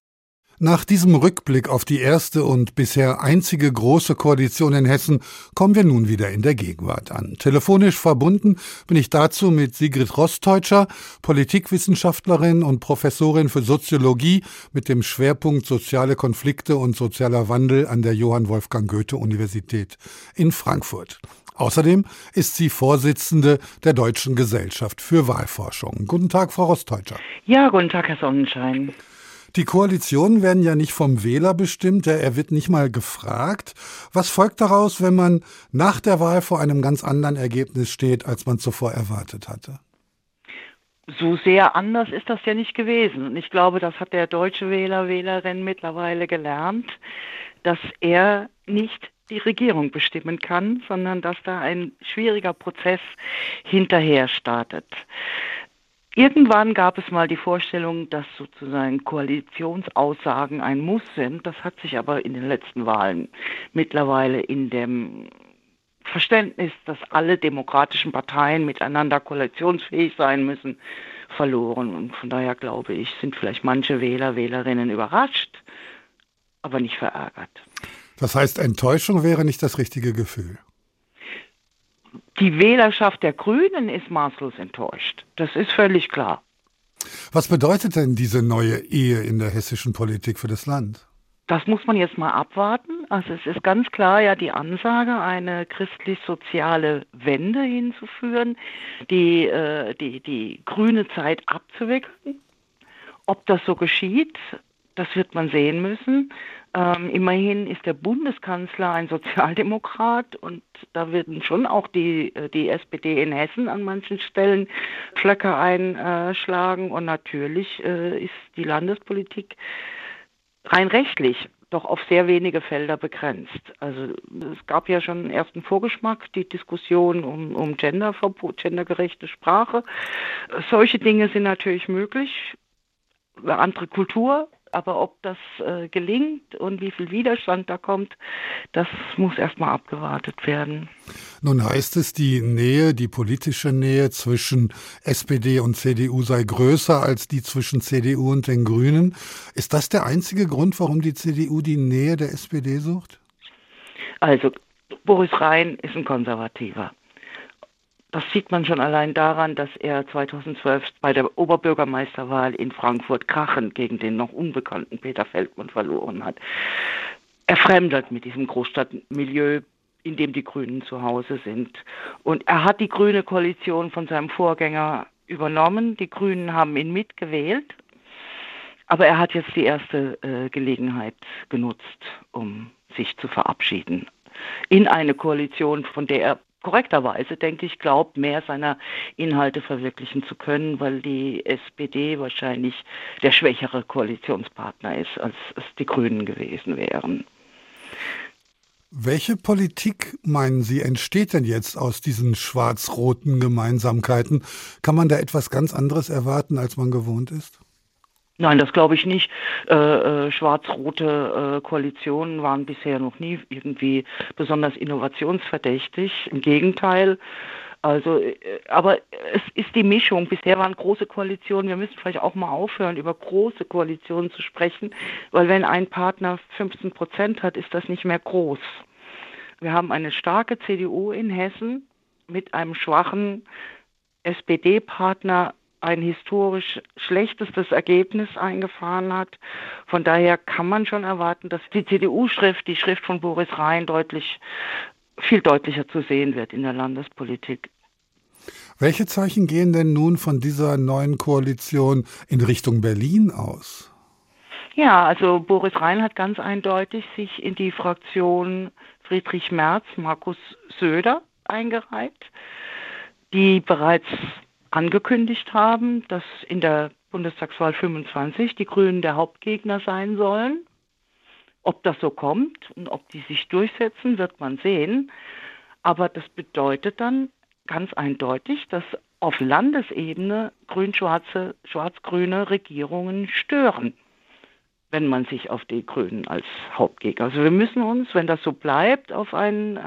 Nach diesem Rückblick auf die erste und bisher einzige große Koalition in Hessen kommen wir nun wieder in der Gegenwart an. Telefonisch verbunden bin ich dazu mit Sigrid Rosteutscher, Politikwissenschaftlerin und Professorin für Soziologie mit dem Schwerpunkt soziale Konflikte und sozialer Wandel an der Johann Wolfgang Goethe Universität in Frankfurt. Außerdem ist sie Vorsitzende der Deutschen Gesellschaft für Wahlforschung. Guten Tag, Frau Rosteutscher. Ja, guten Tag, Herr Sonnenschein. Die Koalitionen werden ja nicht vom Wähler bestimmt, er wird nicht mal gefragt. Was folgt daraus, wenn man nach der Wahl vor einem ganz anderen Ergebnis steht, als man zuvor erwartet hatte? so sehr anders ist das ja nicht gewesen. Und ich glaube, das hat der deutsche Wähler, Wählerin mittlerweile gelernt, dass er nicht die Regierung bestimmen kann, sondern dass da ein schwieriger Prozess hinterher startet. Irgendwann gab es mal die Vorstellung, dass sozusagen Koalitionsaussagen ein Muss sind. Das hat sich aber in den letzten Wahlen mittlerweile in dem Verständnis, dass alle demokratischen Parteien miteinander koalitionsfähig sein müssen, verloren. Und von daher glaube ich, sind vielleicht manche Wähler, Wählerinnen überrascht, aber nicht verärgert. Das heißt, Enttäuschung wäre nicht das richtige Gefühl. Die Wählerschaft der Grünen ist maßlos enttäuscht. Das ist völlig klar. Was bedeutet denn diese neue Ehe in der hessischen Politik für das Land? Das muss man jetzt mal abwarten. Also es ist ganz klar ja die Ansage, eine christlich-soziale Wende hinzuführen, die, äh, die, die grüne Zeit abzuwickeln. Ob das so geschieht, das wird man sehen müssen. Ähm, immerhin ist der Bundeskanzler ein Sozialdemokrat und da werden schon auch die, äh, die SPD in Hessen an manchen Stellen Pflöcke einschlagen und natürlich äh, ist die Landespolitik rein rechtlich doch auf sehr wenige Felder begrenzt. Also es gab ja schon einen ersten Vorgeschmack, die Diskussion um, um Genderverbot, gendergerechte Sprache. Solche Dinge sind natürlich möglich. Andere Kultur, aber ob das äh, gelingt und wie viel Widerstand da kommt, das muss erstmal abgewartet werden. Nun heißt es, die Nähe, die politische Nähe zwischen SPD und CDU sei größer als die zwischen CDU und den Grünen. Ist das der einzige Grund, warum die CDU die Nähe der SPD sucht? Also Boris Rhein ist ein Konservativer. Das sieht man schon allein daran, dass er 2012 bei der Oberbürgermeisterwahl in Frankfurt krachend gegen den noch unbekannten Peter Feldmann verloren hat. Er fremdelt mit diesem Großstadtmilieu, in dem die Grünen zu Hause sind. Und er hat die grüne Koalition von seinem Vorgänger übernommen. Die Grünen haben ihn mitgewählt. Aber er hat jetzt die erste äh, Gelegenheit genutzt, um sich zu verabschieden in eine Koalition, von der er korrekterweise, denke ich, glaubt, mehr seiner Inhalte verwirklichen zu können, weil die SPD wahrscheinlich der schwächere Koalitionspartner ist, als es die Grünen gewesen wären. Welche Politik, meinen Sie, entsteht denn jetzt aus diesen schwarz-roten Gemeinsamkeiten? Kann man da etwas ganz anderes erwarten, als man gewohnt ist? Nein, das glaube ich nicht. Äh, äh, schwarz-rote äh, Koalitionen waren bisher noch nie irgendwie besonders innovationsverdächtig. Im Gegenteil. Also, äh, aber es ist die Mischung. Bisher waren große Koalitionen. Wir müssen vielleicht auch mal aufhören, über große Koalitionen zu sprechen, weil wenn ein Partner 15 Prozent hat, ist das nicht mehr groß. Wir haben eine starke CDU in Hessen mit einem schwachen SPD-Partner ein historisch schlechtestes Ergebnis eingefahren hat. Von daher kann man schon erwarten, dass die CDU-Schrift, die Schrift von Boris Rhein, deutlich, viel deutlicher zu sehen wird in der Landespolitik. Welche Zeichen gehen denn nun von dieser neuen Koalition in Richtung Berlin aus? Ja, also Boris Rhein hat ganz eindeutig sich in die Fraktion Friedrich Merz, Markus Söder eingereiht, die bereits angekündigt haben, dass in der Bundestagswahl 25 die Grünen der Hauptgegner sein sollen. Ob das so kommt und ob die sich durchsetzen, wird man sehen. Aber das bedeutet dann ganz eindeutig, dass auf Landesebene grün-schwarze, schwarz-grüne Regierungen stören, wenn man sich auf die Grünen als Hauptgegner. Also wir müssen uns, wenn das so bleibt, auf einen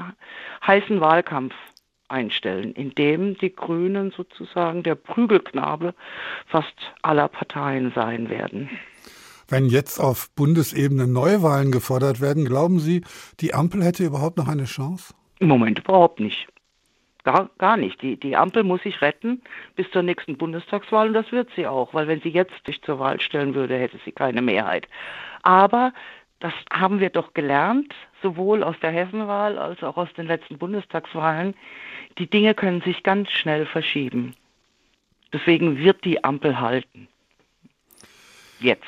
heißen Wahlkampf einstellen, indem die Grünen sozusagen der Prügelknabe fast aller Parteien sein werden. Wenn jetzt auf Bundesebene Neuwahlen gefordert werden, glauben Sie, die Ampel hätte überhaupt noch eine Chance? Im Moment überhaupt nicht. Gar, gar nicht. Die, die Ampel muss sich retten bis zur nächsten Bundestagswahl und das wird sie auch, weil wenn sie jetzt sich zur Wahl stellen würde, hätte sie keine Mehrheit. Aber das haben wir doch gelernt, sowohl aus der Hessenwahl als auch aus den letzten Bundestagswahlen die Dinge können sich ganz schnell verschieben. Deswegen wird die Ampel halten. Jetzt.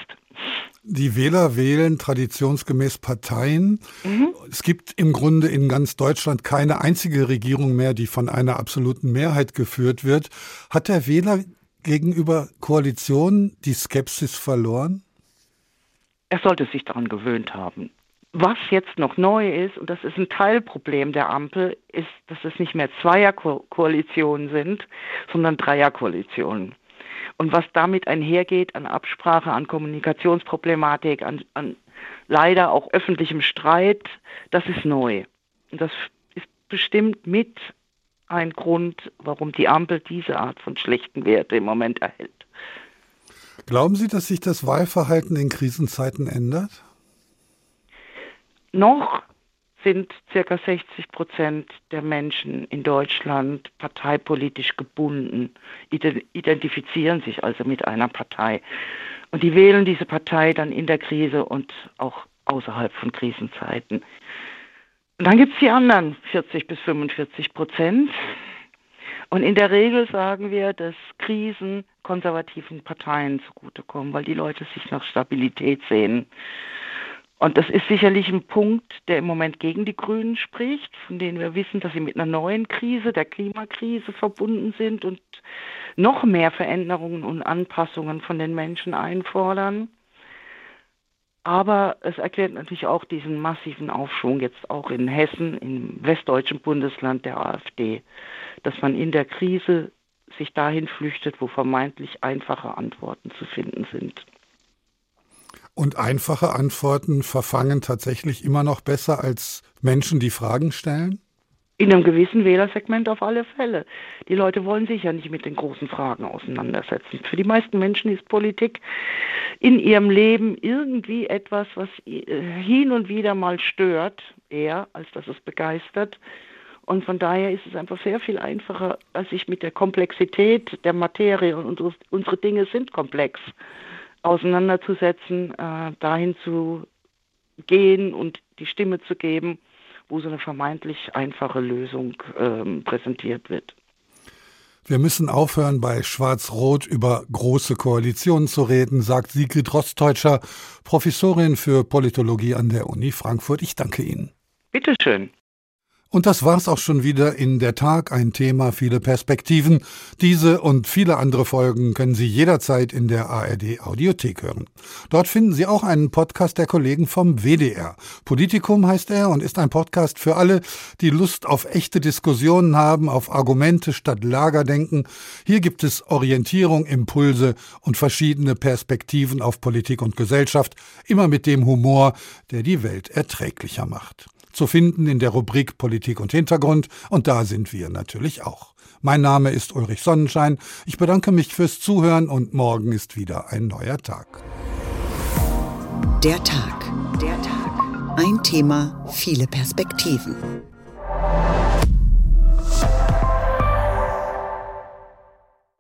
Die Wähler wählen traditionsgemäß Parteien. Mhm. Es gibt im Grunde in ganz Deutschland keine einzige Regierung mehr, die von einer absoluten Mehrheit geführt wird. Hat der Wähler gegenüber Koalitionen die Skepsis verloren? Er sollte sich daran gewöhnt haben. Was jetzt noch neu ist, und das ist ein Teilproblem der Ampel, ist, dass es nicht mehr Zweierkoalitionen sind, sondern Dreierkoalitionen. Und was damit einhergeht an Absprache, an Kommunikationsproblematik, an, an leider auch öffentlichem Streit, das ist neu. Und das ist bestimmt mit ein Grund, warum die Ampel diese Art von schlechten Werte im Moment erhält. Glauben Sie, dass sich das Wahlverhalten in Krisenzeiten ändert? Noch sind circa 60 Prozent der Menschen in Deutschland parteipolitisch gebunden, identifizieren sich also mit einer Partei. Und die wählen diese Partei dann in der Krise und auch außerhalb von Krisenzeiten. Und dann gibt es die anderen 40 bis 45 Prozent. Und in der Regel sagen wir, dass Krisen konservativen Parteien zugutekommen, weil die Leute sich nach Stabilität sehen. Und das ist sicherlich ein Punkt, der im Moment gegen die Grünen spricht, von denen wir wissen, dass sie mit einer neuen Krise, der Klimakrise, verbunden sind und noch mehr Veränderungen und Anpassungen von den Menschen einfordern. Aber es erklärt natürlich auch diesen massiven Aufschwung jetzt auch in Hessen, im westdeutschen Bundesland der AfD, dass man in der Krise sich dahin flüchtet, wo vermeintlich einfache Antworten zu finden sind. Und einfache Antworten verfangen tatsächlich immer noch besser als Menschen, die Fragen stellen? In einem gewissen Wählersegment auf alle Fälle. Die Leute wollen sich ja nicht mit den großen Fragen auseinandersetzen. Für die meisten Menschen ist Politik in ihrem Leben irgendwie etwas, was hin und wieder mal stört, eher als dass es begeistert. Und von daher ist es einfach sehr viel einfacher, als sich mit der Komplexität der Materie und unsere Dinge sind komplex auseinanderzusetzen, äh, dahin zu gehen und die Stimme zu geben, wo so eine vermeintlich einfache Lösung ähm, präsentiert wird. Wir müssen aufhören, bei Schwarz-Rot über große Koalitionen zu reden, sagt Sigrid Rostdeutscher, Professorin für Politologie an der Uni Frankfurt. Ich danke Ihnen. Bitteschön. Und das war's auch schon wieder in der Tag, ein Thema, viele Perspektiven. Diese und viele andere Folgen können Sie jederzeit in der ARD Audiothek hören. Dort finden Sie auch einen Podcast der Kollegen vom WDR. Politikum heißt er und ist ein Podcast für alle, die Lust auf echte Diskussionen haben, auf Argumente statt Lagerdenken. Hier gibt es Orientierung, Impulse und verschiedene Perspektiven auf Politik und Gesellschaft, immer mit dem Humor, der die Welt erträglicher macht zu finden in der Rubrik Politik und Hintergrund und da sind wir natürlich auch. Mein Name ist Ulrich Sonnenschein. Ich bedanke mich fürs Zuhören und morgen ist wieder ein neuer Tag. Der Tag. Der Tag. Ein Thema, viele Perspektiven.